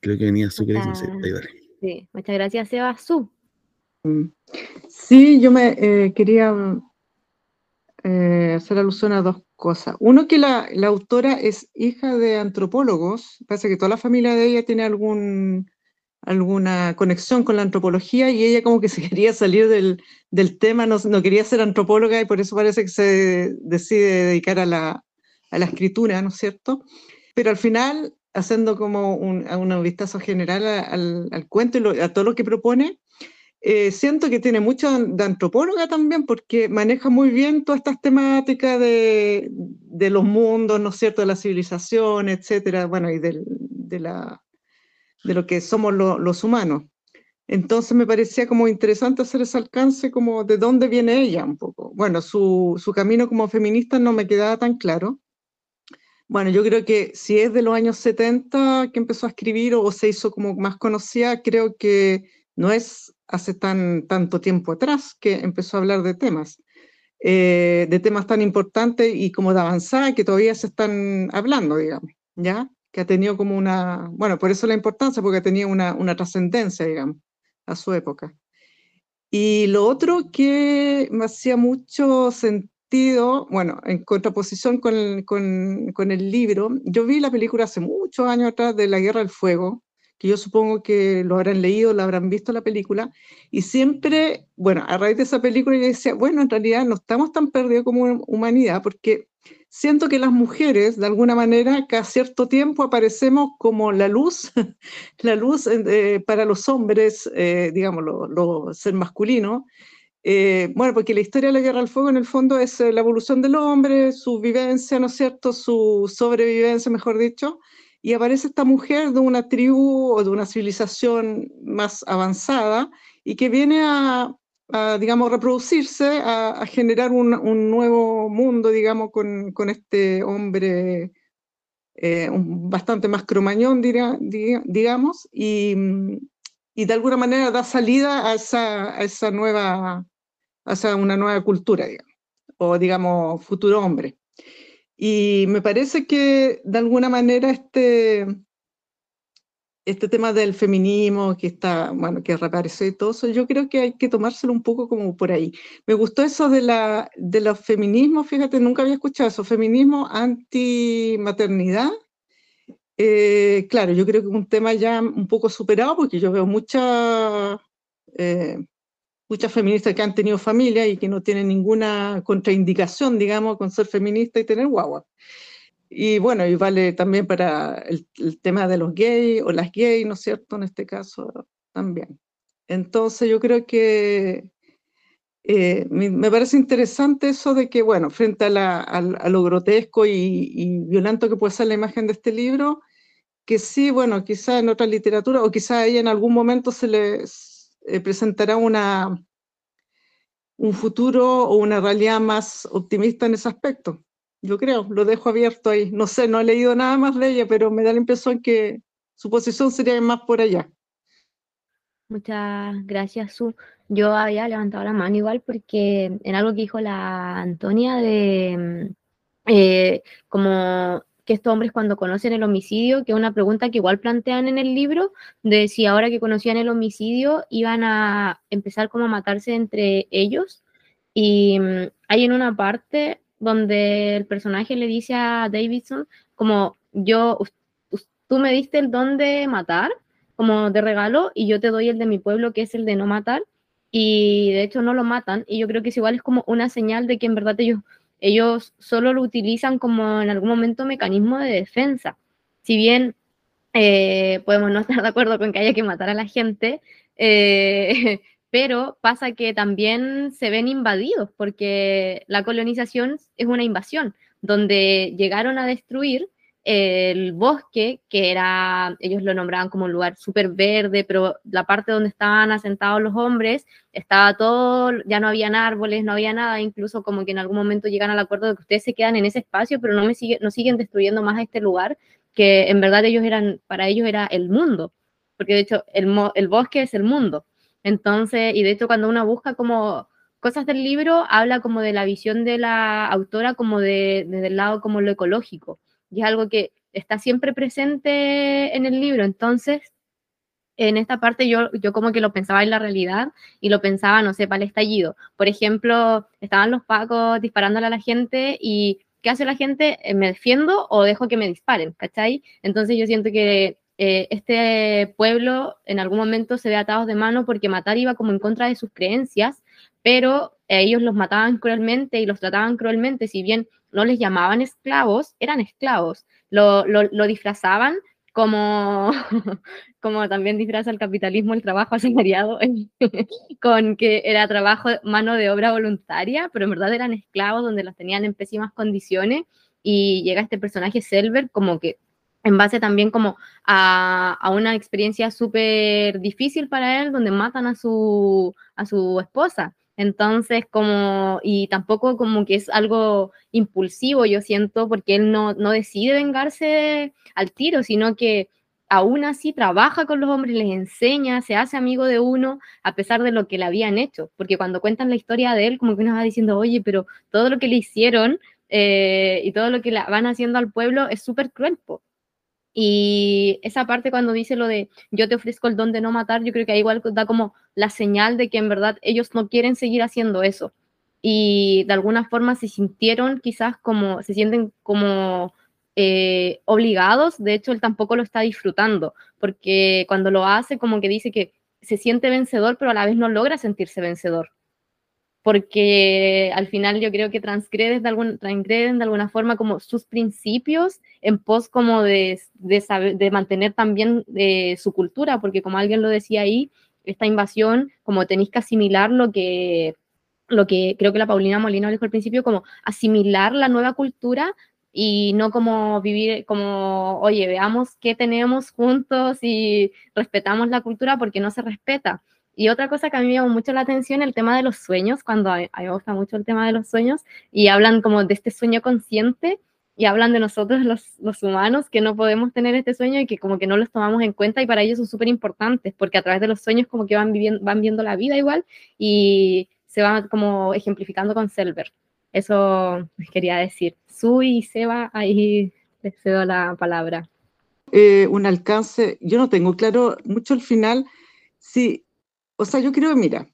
Creo que venía su dale. Sí, muchas gracias, Seba. Su. Mm. Sí, yo me eh, quería eh, hacer alusión a dos cosas. Uno, que la, autora es hija de antropólogos. Parece que toda la familia de ella tiene algún, alguna conexión con la antropología y ella como que se quería salir del, del tema, no, quería ser antropóloga y por eso parece que se decide dedicar a la, a la escritura, ¿no es cierto? Pero al final, haciendo como un, un vistazo general al, al cuento y a todo lo que propone, eh, siento que tiene mucho de antropóloga también, porque maneja muy bien todas estas temáticas de, de los mundos, ¿no es cierto?, de la civilización, etcétera, bueno, y del- de, la, de lo que somos lo- los humanos. Entonces me parecía como interesante hacer ese alcance, como de dónde viene ella un poco. Bueno, su, su camino como feminista no me quedaba tan claro. Bueno, yo creo que si es de los años 70 que empezó a escribir o se hizo como más conocida, creo que no es hace tan, tanto tiempo atrás que empezó a hablar de temas, eh, de temas tan importantes y como de avanzada que todavía se están hablando, digamos, ¿ya? Que ha tenido como una, bueno, por eso la importancia, porque tenía una, una trascendencia, digamos, a su época. Y lo otro que me hacía mucho sentido, bueno, en contraposición con con, con el libro, yo vi la película hace muchos años atrás de La Guerra del Fuego, que yo supongo que lo habrán leído, lo habrán visto la película, y siempre, bueno, a raíz de esa película yo decía, bueno, en realidad no estamos tan perdidos como humanidad, porque siento que las mujeres, de alguna manera, cada cierto tiempo aparecemos como la luz, la luz eh, para los hombres, eh, digamos, lo, lo- ser masculino. Eh, bueno, porque la historia de la Guerra del Fuego en el fondo es eh, la evolución del hombre, su vivencia, ¿no es cierto? Su sobrevivencia, mejor dicho, y aparece esta mujer de una tribu o de una civilización más avanzada y que viene a, digamos, reproducirse, a, generar un, nuevo mundo, digamos, con, con este hombre eh, un- bastante más cromañón, digamos, y, y de alguna manera da salida a esa, a esa nueva, a esa una nueva cultura, digamos, o digamos, futuro hombre. Y me parece que de alguna manera este, este tema del feminismo que está, bueno, que reapareció y todo eso, yo creo que hay que tomárselo un poco como por ahí. Me gustó eso de la, de los feminismos, fíjate, nunca había escuchado eso, feminismo anti-maternidad. Eh, claro, yo creo que es un tema ya un poco superado porque yo veo muchas eh, muchas feministas que han tenido familia y que no tienen ninguna contraindicación, digamos, con ser feminista y tener guagua. Y bueno, y vale también para el, tema de los gays o las gays, ¿no es cierto? En este caso también. Entonces yo creo que eh, me, parece interesante eso de que, bueno, frente a, la- a lo grotesco y, violento que puede ser la imagen de este libro, que sí, bueno, quizá en otra literatura o quizá ella en algún momento se le eh, presentará una, un futuro o una realidad más optimista en ese aspecto. Yo creo, lo dejo abierto ahí. No sé, no he leído nada más de ella, pero me da la impresión que su posición sería más por allá. Muchas gracias, Su. Yo había levantado la mano igual porque en algo que dijo la Antonia de mm, eh, como que estos hombres cuando conocen el homicidio, que es una pregunta que igual plantean en el libro, de si ahora que conocían el homicidio iban a empezar como a matarse entre ellos. Y mm, hay en una parte donde el personaje le dice a Davidson como yo, tú me diste el don de matar como de regalo y yo te doy el de mi pueblo que es el de no matar y de hecho no lo matan y yo creo que es igual es como una señal de que en verdad ellos, ellos solo lo utilizan como en algún momento mecanismo de defensa. Si bien eh, podemos no estar de acuerdo con que haya que matar a la gente, eh, pero pasa que también se ven invadidos porque la colonización es una invasión donde llegaron a destruir, el bosque, que era, ellos lo nombraban como un lugar súper verde, pero la parte donde estaban asentados los hombres, estaba todo, ya no habían árboles, no había nada, incluso como que en algún momento llegan al acuerdo de que ustedes se quedan en ese espacio, pero no, me sigue, no siguen destruyendo más este lugar, que en verdad ellos eran, para ellos era el mundo, porque de hecho el, el bosque es el mundo. Entonces, y de hecho cuando uno busca como cosas del libro, habla como de la visión de la autora como de, desde el lado como lo ecológico y es algo que está siempre presente en el libro. Entonces, en esta parte yo, yo como que lo pensaba en la realidad y lo pensaba, no sé, para el estallido. Por ejemplo, estaban los pacos disparándole a la gente y ¿qué hace la gente? Eh, ¿Me defiendo o dejo que me disparen? ¿Cachai? Entonces yo siento que eh, este pueblo en algún momento se ve atados de mano porque matar iba como en contra de sus creencias, pero ellos los mataban cruelmente y los trataban cruelmente, si bien no les llamaban esclavos, eran esclavos, lo, disfrazaban como, como también disfraza el capitalismo el trabajo asalariado, con que era trabajo, mano de obra voluntaria, pero en verdad eran esclavos donde los tenían en pésimas condiciones. Y llega este personaje Selver como que en base también como a, a una experiencia súper difícil para él, donde matan a su, a su esposa entonces, como, y tampoco como que es algo impulsivo, yo siento, porque él no, no decide vengarse al tiro, sino que aún así trabaja con los hombres, les enseña, se hace amigo de uno, a pesar de lo que le habían hecho. Porque cuando cuentan la historia de él, como que uno va diciendo, oye, pero todo lo que le hicieron eh, y todo lo que van haciendo al pueblo es súper cruel. Y esa parte cuando dice lo de yo te ofrezco el don de no matar, yo creo que ahí igual da como la señal de que en verdad ellos no quieren seguir haciendo eso. Y de alguna forma se sintieron quizás como, se sienten como eh, obligados, de hecho él tampoco lo está disfrutando, porque cuando lo hace como que dice que se siente vencedor, pero a la vez no logra sentirse vencedor porque al final yo creo que transgreden de, algún, transgreden de alguna forma como sus principios en pos como de, de, de mantener también eh, su cultura, porque como alguien lo decía ahí, esta invasión, como tenéis que asimilar lo que, lo que creo que la Paulina Molina dijo al principio, como asimilar la nueva cultura y no como vivir como, oye, veamos qué tenemos juntos y respetamos la cultura porque no se respeta. Y otra cosa que a mí me llamó mucho la atención, el tema de los sueños, cuando a, mí me gusta mucho el tema de los sueños, y hablan como de este sueño consciente, y hablan de nosotros los, los, humanos que no podemos tener este sueño y que como que no los tomamos en cuenta y para ellos son súper importantes porque a través de los sueños como que van, viviendo, van viendo la vida igual y se van como ejemplificando con Selver. Eso quería decir. Su y Seba, ahí les cedo la palabra. Eh, un alcance, yo no tengo claro mucho el final, sí o sea, yo creo, mira,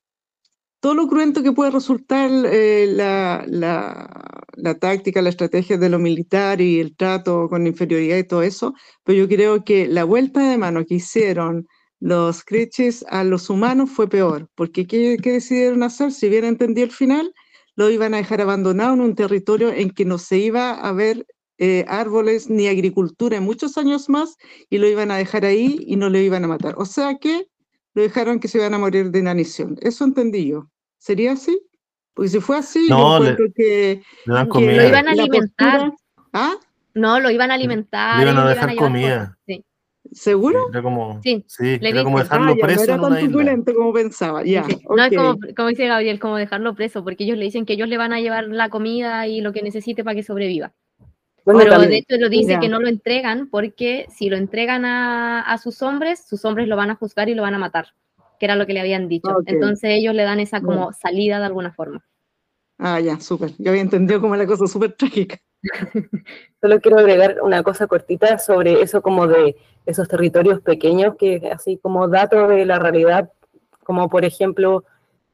todo lo cruento que puede resultar eh, la, la, táctica, la estrategia de lo militar y el trato con inferioridad y todo eso, pero yo creo que la vuelta de mano que hicieron los Creches a los humanos fue peor, porque ¿qué, ¿qué, decidieron hacer? Si bien entendí el final, lo iban a dejar abandonado en un territorio en que no se iba a ver eh, árboles ni agricultura en muchos años más y lo iban a dejar ahí y no lo iban a matar. O sea que lo dejaron que se iban a morir de inanición. Eso entendí yo. ¿Sería así? Porque si fue así, no, yo le, que, lo iban a alimentar. ¿Ah? No, lo iban a alimentar. Le iban a dejar comida. Sí. ¿Seguro? Era como, sí, sí era como dejarlo ah, preso. No era tan turbulento como pensaba. Ya, sí, No es como, como dice Gabriel, como dejarlo preso, porque ellos le dicen que ellos le van a llevar la comida y lo que necesite para que sobreviva. Pero de hecho lo dice que no lo entregan porque si lo entregan a, a, sus hombres, sus hombres lo van a juzgar y lo van a matar, que era lo que le habían dicho. Entonces ellos le dan esa como salida de alguna forma. Ah, ya, súper. Yo había entendido como la cosa súper trágica. Solo quiero agregar una cosa cortita sobre eso como de esos territorios pequeños, que así como dato de la realidad, como por ejemplo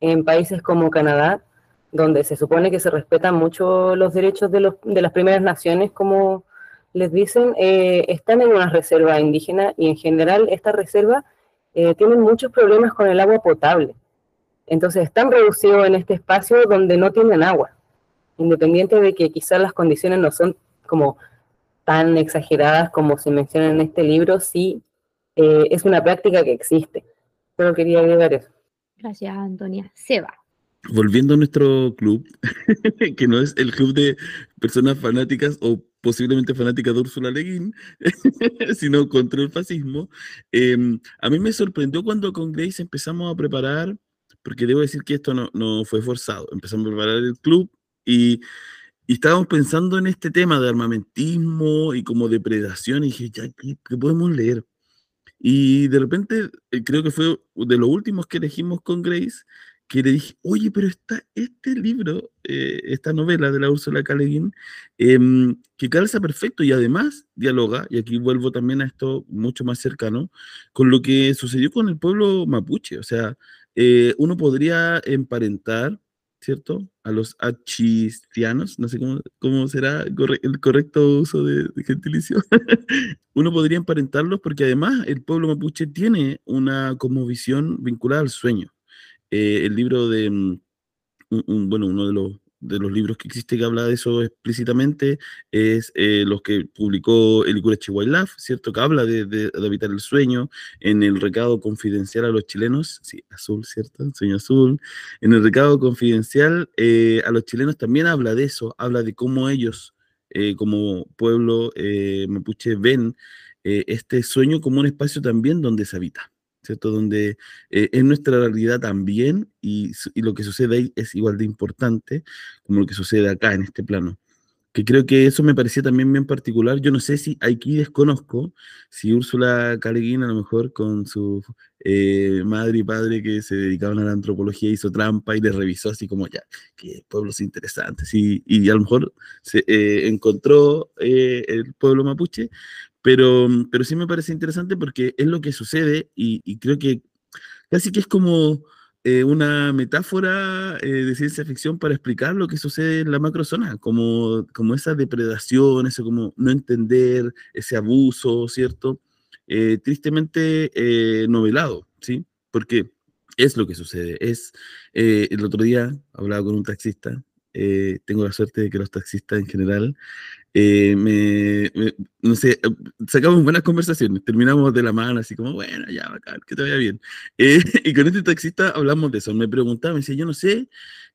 en países como Canadá, donde se supone que se respetan mucho los derechos de, los, de las primeras naciones, como les dicen, eh, están en una reserva indígena y en general esta reserva eh, tienen muchos problemas con el agua potable. Entonces están reducidos en este espacio donde no tienen agua, independiente de que quizás las condiciones no son como tan exageradas como se menciona en este libro, sí eh, es una práctica que existe. Solo quería agregar eso. Gracias, Antonia. Seba volviendo a nuestro club, que no es el club de personas fanáticas o posiblemente fanática de Úrsula Leguín, sino contra el fascismo. Em, a mí me sorprendió cuando con Grace empezamos a preparar, porque debo decir que esto no, no fue forzado, empezamos a preparar el club y, y, estábamos pensando en este tema de armamentismo y como depredación, y dije, ya, ¿qué, qué podemos leer? Y de repente, eh, creo que fue de los últimos que elegimos con Grace, que le dije, oye, pero está este libro, eh, esta novela de la Úrsula K. Em, que calza perfecto y además dialoga, y aquí vuelvo también a esto mucho más cercano, con lo que sucedió con el pueblo mapuche. O sea, eh, uno podría emparentar, ¿cierto? A los achistianos, no sé cómo, cómo será el correcto uso de, de gentilicio. uno podría emparentarlos porque además el pueblo mapuche tiene una como visión vinculada al sueño. Eh, el libro de, mm, bueno, uno de los, de los libros que existe que habla de eso explícitamente es eh, los que publicó el Icurachi Wildlife, ¿cierto? Que habla de, de, de, el sueño, en el recado confidencial a los chilenos, sí, azul, ¿cierto? Sueño azul. En el recado confidencial eh, a los chilenos también habla de eso, habla de cómo ellos, como pueblo mapuche, ven este sueño como un espacio también donde se habita. ¿Cierto? Donde eh, es nuestra realidad también y, y, lo que sucede ahí es igual de importante como lo que sucede acá en este plano. Que creo que eso me parecía también bien particular. Yo no sé si aquí desconozco si Úrsula Caleguín a lo mejor con su eh, madre y padre que se dedicaban a la antropología hizo trampa y le revisó así como ya, que pueblos interesantes y, y a lo mejor se eh, encontró eh, el pueblo mapuche, pero, pero sí me parece interesante porque es lo que sucede y, y creo que casi que es como eh, una metáfora eh, de ciencia ficción para explicar lo que sucede en la macrozona, como, como esa depredación, eso como no entender, ese abuso, ¿cierto? Eh, tristemente novelado, ¿sí? Porque es lo que sucede. Es, el otro día hablaba con un taxista, tengo la suerte de que los taxistas en general eh, me, me, no sé, eh, sacamos buenas conversaciones, terminamos de la mano, así como, bueno, ya, bacán, que te vaya bien. Eh, y con este taxista hablamos de eso. Me preguntaba, me decía, yo no sé,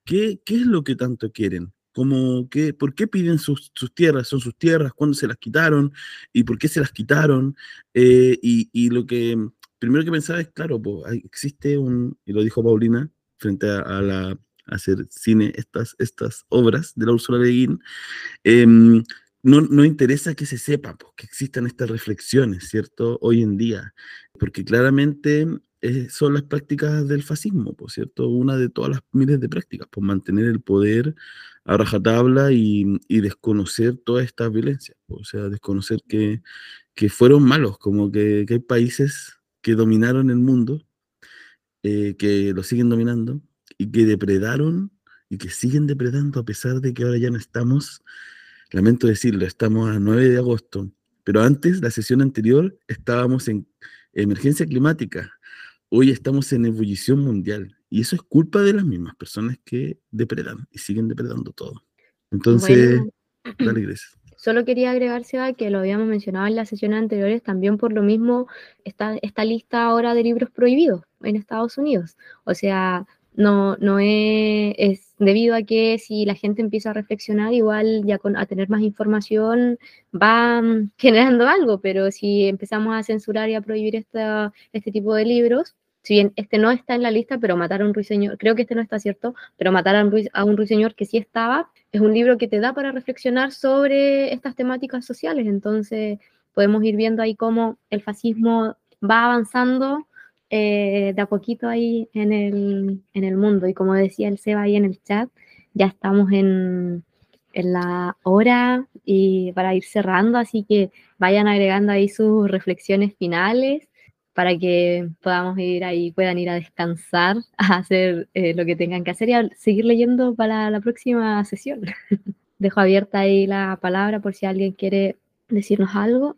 ¿qué, qué es lo que tanto quieren? Como que, ¿Por qué piden sus, sus, tierras? ¿Son sus tierras? ¿Cuándo se las quitaron? ¿Y por qué se las quitaron? Eh, y, y, lo que primero que pensaba es, claro, pues, existe un, y lo dijo Paulina, frente a, a la hacer cine estas, estas obras de la Úrsula Le Guin, eh, no, no, interesa que se sepa pues, que existan estas reflexiones, ¿cierto? Hoy en día, porque claramente eh, son las prácticas del fascismo, pues, ¿cierto? Una de todas las miles de prácticas, pues mantener el poder a rajatabla y, y desconocer todas estas violencias, pues, o sea, desconocer que, que fueron malos, como que, que, hay países que dominaron el mundo, eh, que lo siguen dominando y que depredaron y que siguen depredando a pesar de que ahora ya no estamos lamento decirlo, estamos a 9 de agosto, pero antes, la sesión anterior, estábamos en emergencia climática. Hoy estamos en ebullición mundial. Y eso es culpa de las mismas personas que depredan y siguen depredando todo. Entonces, bueno, dale, Grecia. Solo quería agregar, Seba, que lo habíamos mencionado en las sesiones anteriores, también por lo mismo está esta lista ahora de libros prohibidos en Estados Unidos. O sea, no, no es, es, debido a que si la gente empieza a reflexionar, igual ya con, a tener más información va mm, generando algo, pero si empezamos a censurar y a prohibir esta, este tipo de libros, si bien este no está en la lista, pero Matar a un ruiseñor, creo que este no está cierto, pero Matar a un, ruiseñor, a un ruiseñor que sí estaba, es un libro que te da para reflexionar sobre estas temáticas sociales, entonces podemos ir viendo ahí cómo el fascismo va avanzando eh, de a poquito ahí en el, en el mundo. Y como decía el Seba ahí en el chat, ya estamos en, en la hora y para ir cerrando, así que vayan agregando ahí sus reflexiones finales para que podamos ir ahí, puedan ir a descansar, a hacer eh, lo que tengan que hacer y a seguir leyendo para la próxima sesión. Dejo abierta ahí la palabra por si alguien quiere decirnos algo.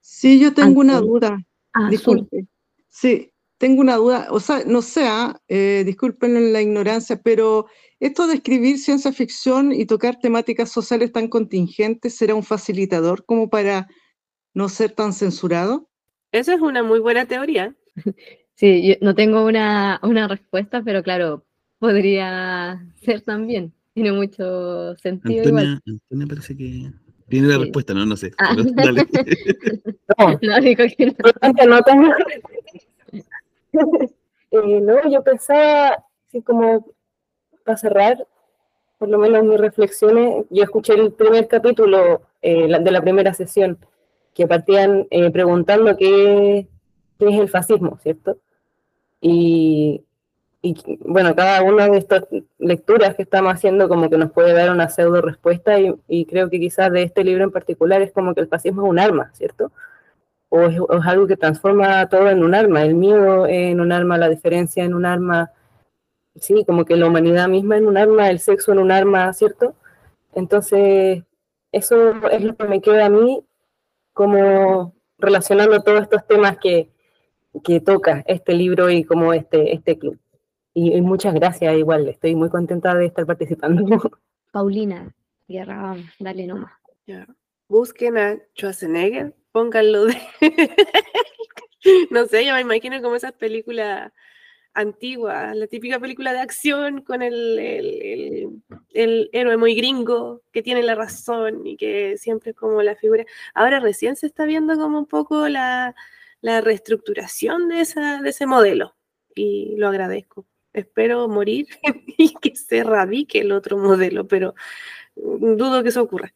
Sí, yo tengo Antes. una duda. Ah, Disculpe. Sí, tengo una duda, o sea, no sé, eh, disculpen la ignorancia, pero esto de escribir ciencia ficción y tocar temáticas sociales tan contingentes, ¿será un facilitador como para no ser tan censurado? Esa es una muy buena teoría. Sí, yo no tengo una, una respuesta, pero claro, podría ser también. Tiene mucho sentido. Antonia, igual. Antonia parece que Tiene la Sí. respuesta, no, no sé. Ah. pero dale. No, No, digo que no. Importante, no tengo. Eh, no, yo pensaba, así como para cerrar, por lo menos mis reflexiones, yo escuché el primer capítulo eh, de la primera sesión, que partían eh, preguntando qué, qué es el fascismo, ¿cierto? Y, y, bueno, cada una de estas lecturas que estamos haciendo como que nos puede dar una pseudo respuesta y, y creo que quizás de este libro en particular es como que el fascismo es un arma, ¿cierto? O es, o es algo que transforma todo en un arma, el miedo en un arma, la diferencia en un arma, sí, como que la humanidad misma en un arma, el sexo en un arma, ¿cierto? Entonces, eso es lo que me queda a mí como relacionando todos estos temas que, que toca este libro y como este, este club. Y, y muchas gracias igual, estoy muy contenta de estar participando. Paulina, Guerra, dale nomás. Ya. Busquen a Schwarzenegger, pónganlo de... no sé, yo me imagino como esas películas antiguas, la típica película de acción con el, el, héroe muy gringo que tiene la razón y que siempre es como la figura. Ahora recién se está viendo como un poco la, la reestructuración de, esa, de ese modelo y lo agradezco. Espero morir y que se radique el otro modelo, pero mm, dudo que eso ocurra.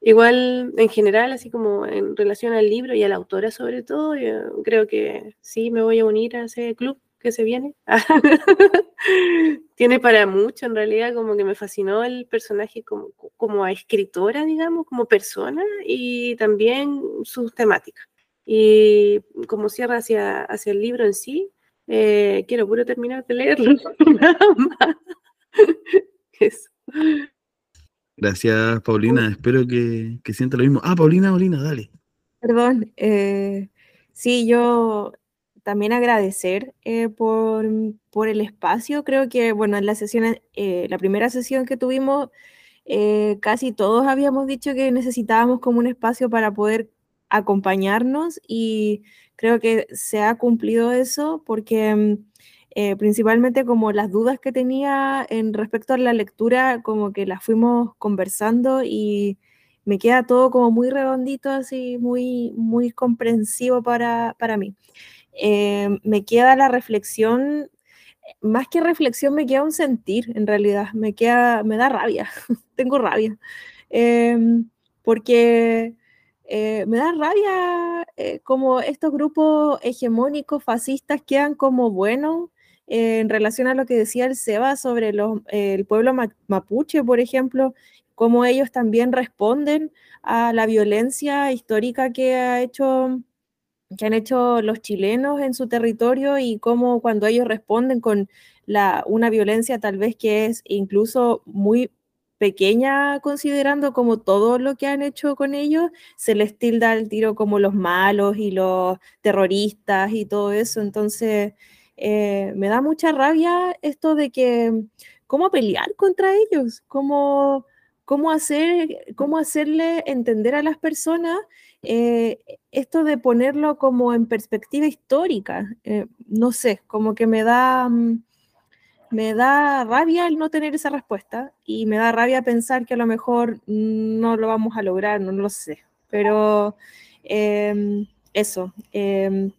Igual, en general, así como en relación al libro y a la autora sobre todo, yo creo que sí me voy a unir a ese club que se viene. Tiene para mucho, en realidad, como que me fascinó el personaje como, como escritora, digamos, como persona y también sus temáticas. Y como cierra hacia, hacia el libro en sí, eh, quiero puro terminar de leerlo. Eso. Gracias, Paulina. Espero que, que sienta lo mismo. Ah, Paulina, Paulina, dale. Perdón, eh, sí, yo también agradecer eh, por, por el espacio. Creo que, bueno, en la sesión, eh, la primera sesión que tuvimos, eh, casi todos habíamos dicho que necesitábamos como un espacio para poder acompañarnos y creo que se ha cumplido eso porque mm, eh, principalmente como las dudas que tenía en respecto a la lectura, como que las fuimos conversando y me queda todo como muy redondito, así muy, muy comprensivo para, para mí. Eh, me queda la reflexión, más que reflexión, me queda un sentir, en realidad, me queda, me da rabia, tengo rabia, Em, porque eh, me da rabia como estos grupos hegemónicos fascistas quedan como buenos en relación a lo que decía el Seba sobre el pueblo ma- mapuche, por ejemplo, cómo ellos también responden a la violencia histórica que ha hecho que han hecho los chilenos en su territorio y cómo cuando ellos responden con una violencia tal vez que es incluso muy pequeña considerando como todo lo que han hecho con ellos, se les tilda el tiro como los malos y los terroristas y todo eso. Entonces, eh, me da mucha rabia esto de que, ¿cómo pelear contra ellos? ¿Cómo, cómo, hacer, cómo hacerle entender a las personas eh, esto de ponerlo como en perspectiva histórica? Eh, no sé, como que me da... me da rabia el no tener esa respuesta y me da rabia pensar que a lo mejor no lo vamos a lograr, no lo sé. Pero em, eso, em,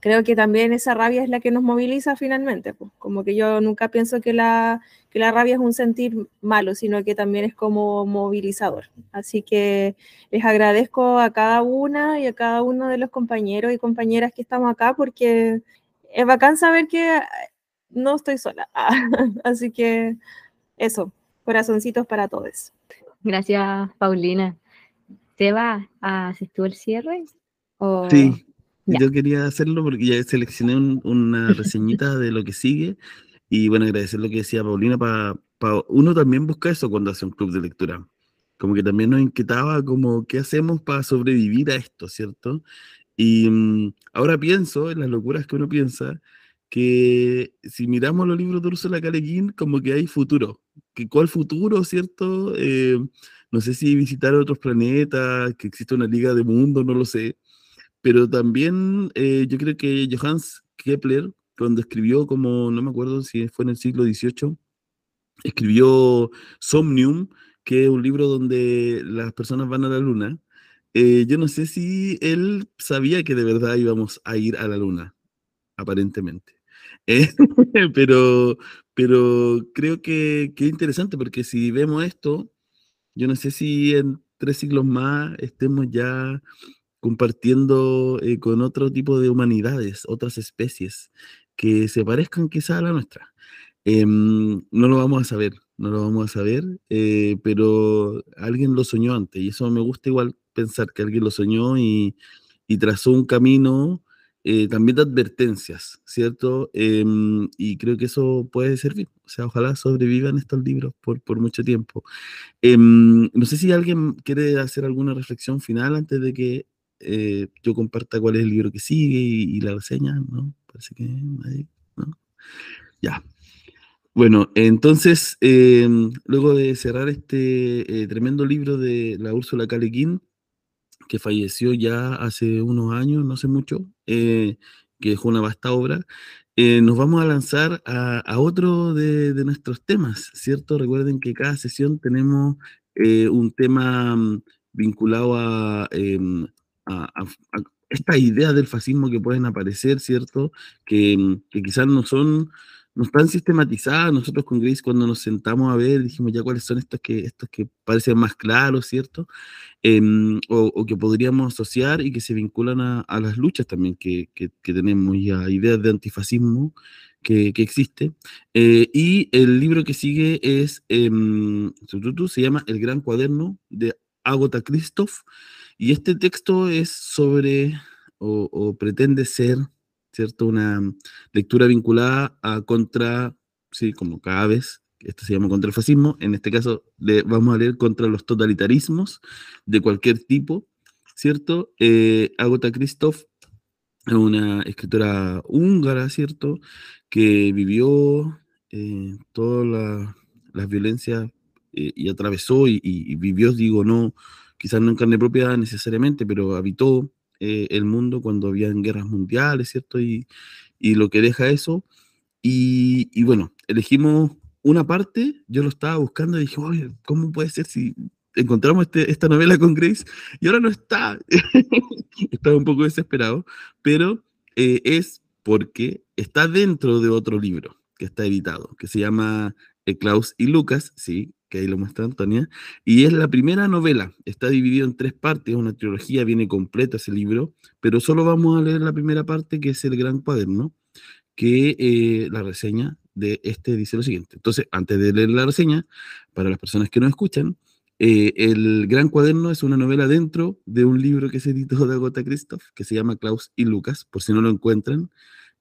creo que también esa rabia es la que nos moviliza finalmente. pues, Como que yo nunca pienso que la, que la rabia es un sentir malo, sino que también es como movilizador. Así que les agradezco a cada una y a cada uno de los compañeros y compañeras que estamos acá porque es bacán saber que no estoy sola. Así que eso, corazoncitos para todos. Gracias, Paulina. Seba, ¿haces tú el cierre? ¿O- Sí, Ya. yo quería hacerlo porque ya seleccioné un- una reseñita de lo que sigue y bueno, agradecer lo que decía Paulina para uno también busca eso cuando hace un club de lectura. Como que también nos inquietaba como qué hacemos para sobrevivir a esto, ¿cierto? Y mm, ahora pienso en las locuras que uno piensa que si miramos los libros de Ursula K. Como que hay futuro. ¿Que ¿Cuál futuro, cierto? Eh, no sé si visitar otros planetas, que existe una liga de mundo, no lo sé. Pero también eh, yo creo que Johannes Kepler, cuando escribió como, no me acuerdo si fue en el siglo XVIII, escribió Somnium, que es un libro donde las personas van a la luna. Eh, yo no sé si él sabía que de verdad íbamos a ir a la luna, aparentemente. Eh, pero, pero creo que, que es interesante porque si vemos esto, yo no sé si en tres siglos más estemos ya compartiendo eh, con otro tipo de humanidades, otras especies que se parezcan quizá a la nuestra. Em, no lo vamos a saber, no lo vamos a saber, eh, pero alguien lo soñó antes y eso me gusta igual pensar que alguien lo soñó y, trazó un camino eh, también de advertencias, ¿cierto? Em, y creo que eso puede servir, o sea, ojalá sobrevivan estos libros por, por mucho tiempo. Em, no sé si alguien quiere hacer alguna reflexión final antes de que eh, yo comparta cuál es el libro que sigue y, la reseña, ¿no? Parece que ¿no? Ya. Bueno, entonces, em, luego de cerrar este eh, tremendo libro de la Úrsula K. que falleció ya hace unos años, no sé mucho, eh, que dejó una vasta obra, nos vamos a lanzar a, otro de, de, nuestros temas, ¿cierto? Recuerden que cada sesión tenemos un tema mm, vinculado a, em, a, estas ideas del fascismo que pueden aparecer, ¿cierto? Que, mm, que quizás no son, no están sistematizadas. Nosotros con Grace cuando nos sentamos a ver, dijimos ya cuáles son estos que, estos que parecen más claros, ¿cierto? Em, o, que podríamos asociar y que se vinculan a, las luchas también que, que, tenemos y a ideas de antifascismo que, que existe. Eh, y el libro que sigue es, eh, se llama El Gran Cuaderno de Agota Christoph. Y este texto es sobre, o, pretende ser, ¿cierto? Una lectura vinculada a contra, sí, como cada vez, esto se llama contra el fascismo, en este caso le, vamos a leer contra los totalitarismos de cualquier tipo, ¿cierto? Eh, Agota Christoph es una escritora húngara, ¿cierto? Que vivió eh, todas las violencias eh, y atravesó y, y, vivió, digo, no, quizás no en carne propia necesariamente, pero habitó eh, el mundo cuando había guerras mundiales, ¿cierto? Y, y lo que deja eso. Y, y, bueno, elegimos una parte, yo lo estaba buscando y dije, ¿cómo puede ser si encontramos este, esta novela con Grace y ahora no está? estaba un poco desesperado, pero eh, es porque está dentro de otro libro que está editado, que se llama eh, Klaus y Lucas, sí, que ahí lo muestra Antonia, y es la primera novela, está dividido en tres partes, una trilogía, viene completa ese libro, pero solo vamos a leer la primera parte, que es el gran cuaderno, que eh, la reseña de este dice lo siguiente. Entonces, antes de leer la reseña, para las personas que no escuchan, eh, el Gran Cuaderno es una novela dentro de un libro que se editó de Agota Christoph, que se llama Klaus y Lucas, por si no lo encuentran.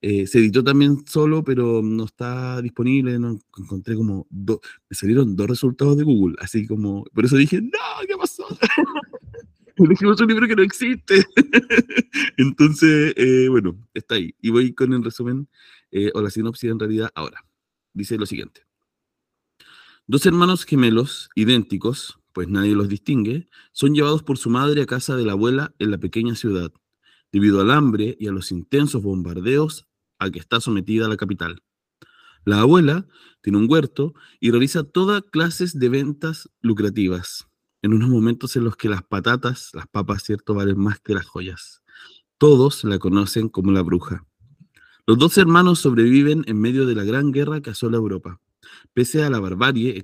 Eh, se editó también solo, pero no está disponible. No, encontré como. me salieron dos resultados de Google, así como. Por eso dije, no, ¿qué pasó? Elegimos un libro que no existe. Entonces, eh, bueno, está ahí. Y voy con el resumen eh, o la sinopsis en realidad ahora. Dice lo siguiente: Dos hermanos gemelos idénticos, pues nadie los distingue, son llevados por su madre a casa de la abuela en la pequeña ciudad debido al hambre y a los intensos bombardeos a que está sometida la capital. La abuela tiene un huerto y realiza todas clases de ventas lucrativas, en unos momentos en los que las patatas, las papas, cierto, valen más que las joyas. Todos la conocen como la bruja. Los dos hermanos sobreviven en medio de la gran guerra que asola Europa. Pese a la barbarie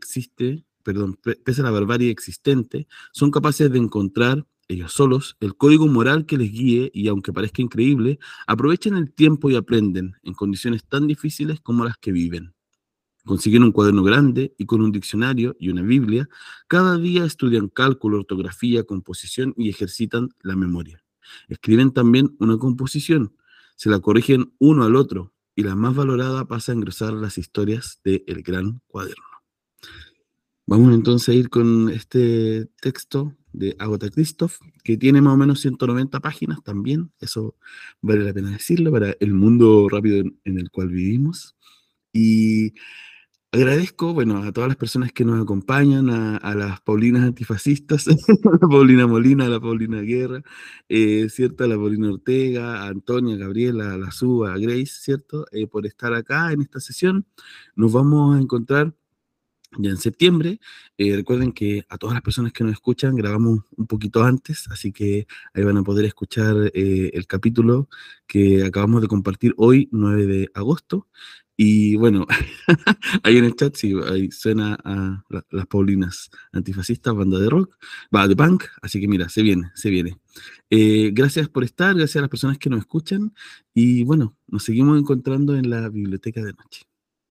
pese a la barbarie existente, son capaces de encontrar ellos solos, el código moral que les guíe y aunque parezca increíble, aprovechen el tiempo y aprenden en condiciones tan difíciles como las que viven. Consiguen un cuaderno grande y con un diccionario y una Biblia, cada día estudian cálculo, ortografía, composición y ejercitan la memoria. Escriben también una composición, se la corrigen uno al otro y la más valorada pasa a engrosar las historias del el gran cuaderno. Vamos entonces a ir con este texto de Agota Christoph, que tiene más o menos 190 páginas también, eso vale la pena decirlo, para el mundo rápido en, el cual vivimos. Y agradezco, bueno, a todas las personas que nos acompañan, a, las Paulinas antifascistas, a la Paulina Molina, a la Paulina Guerra, eh, ¿cierto? A la Paulina Ortega, a Antonia, a Gabriela, a la Suba, a Grace, ¿cierto? Eh, por estar acá en esta sesión. Nos vamos a encontrar ya en septiembre. Eh, recuerden que a todas las personas que nos escuchan grabamos un poquito antes, así que ahí van a poder escuchar eh, el capítulo que acabamos de compartir hoy, 9 de agosto. Y bueno, ahí en el chat sí, ahí suena a las Paulinas antifascistas, banda de rock, va de punk, así que mira, se viene, se viene. Eh, gracias por estar, gracias a las personas que nos escuchan y bueno, nos seguimos encontrando en la biblioteca de noche.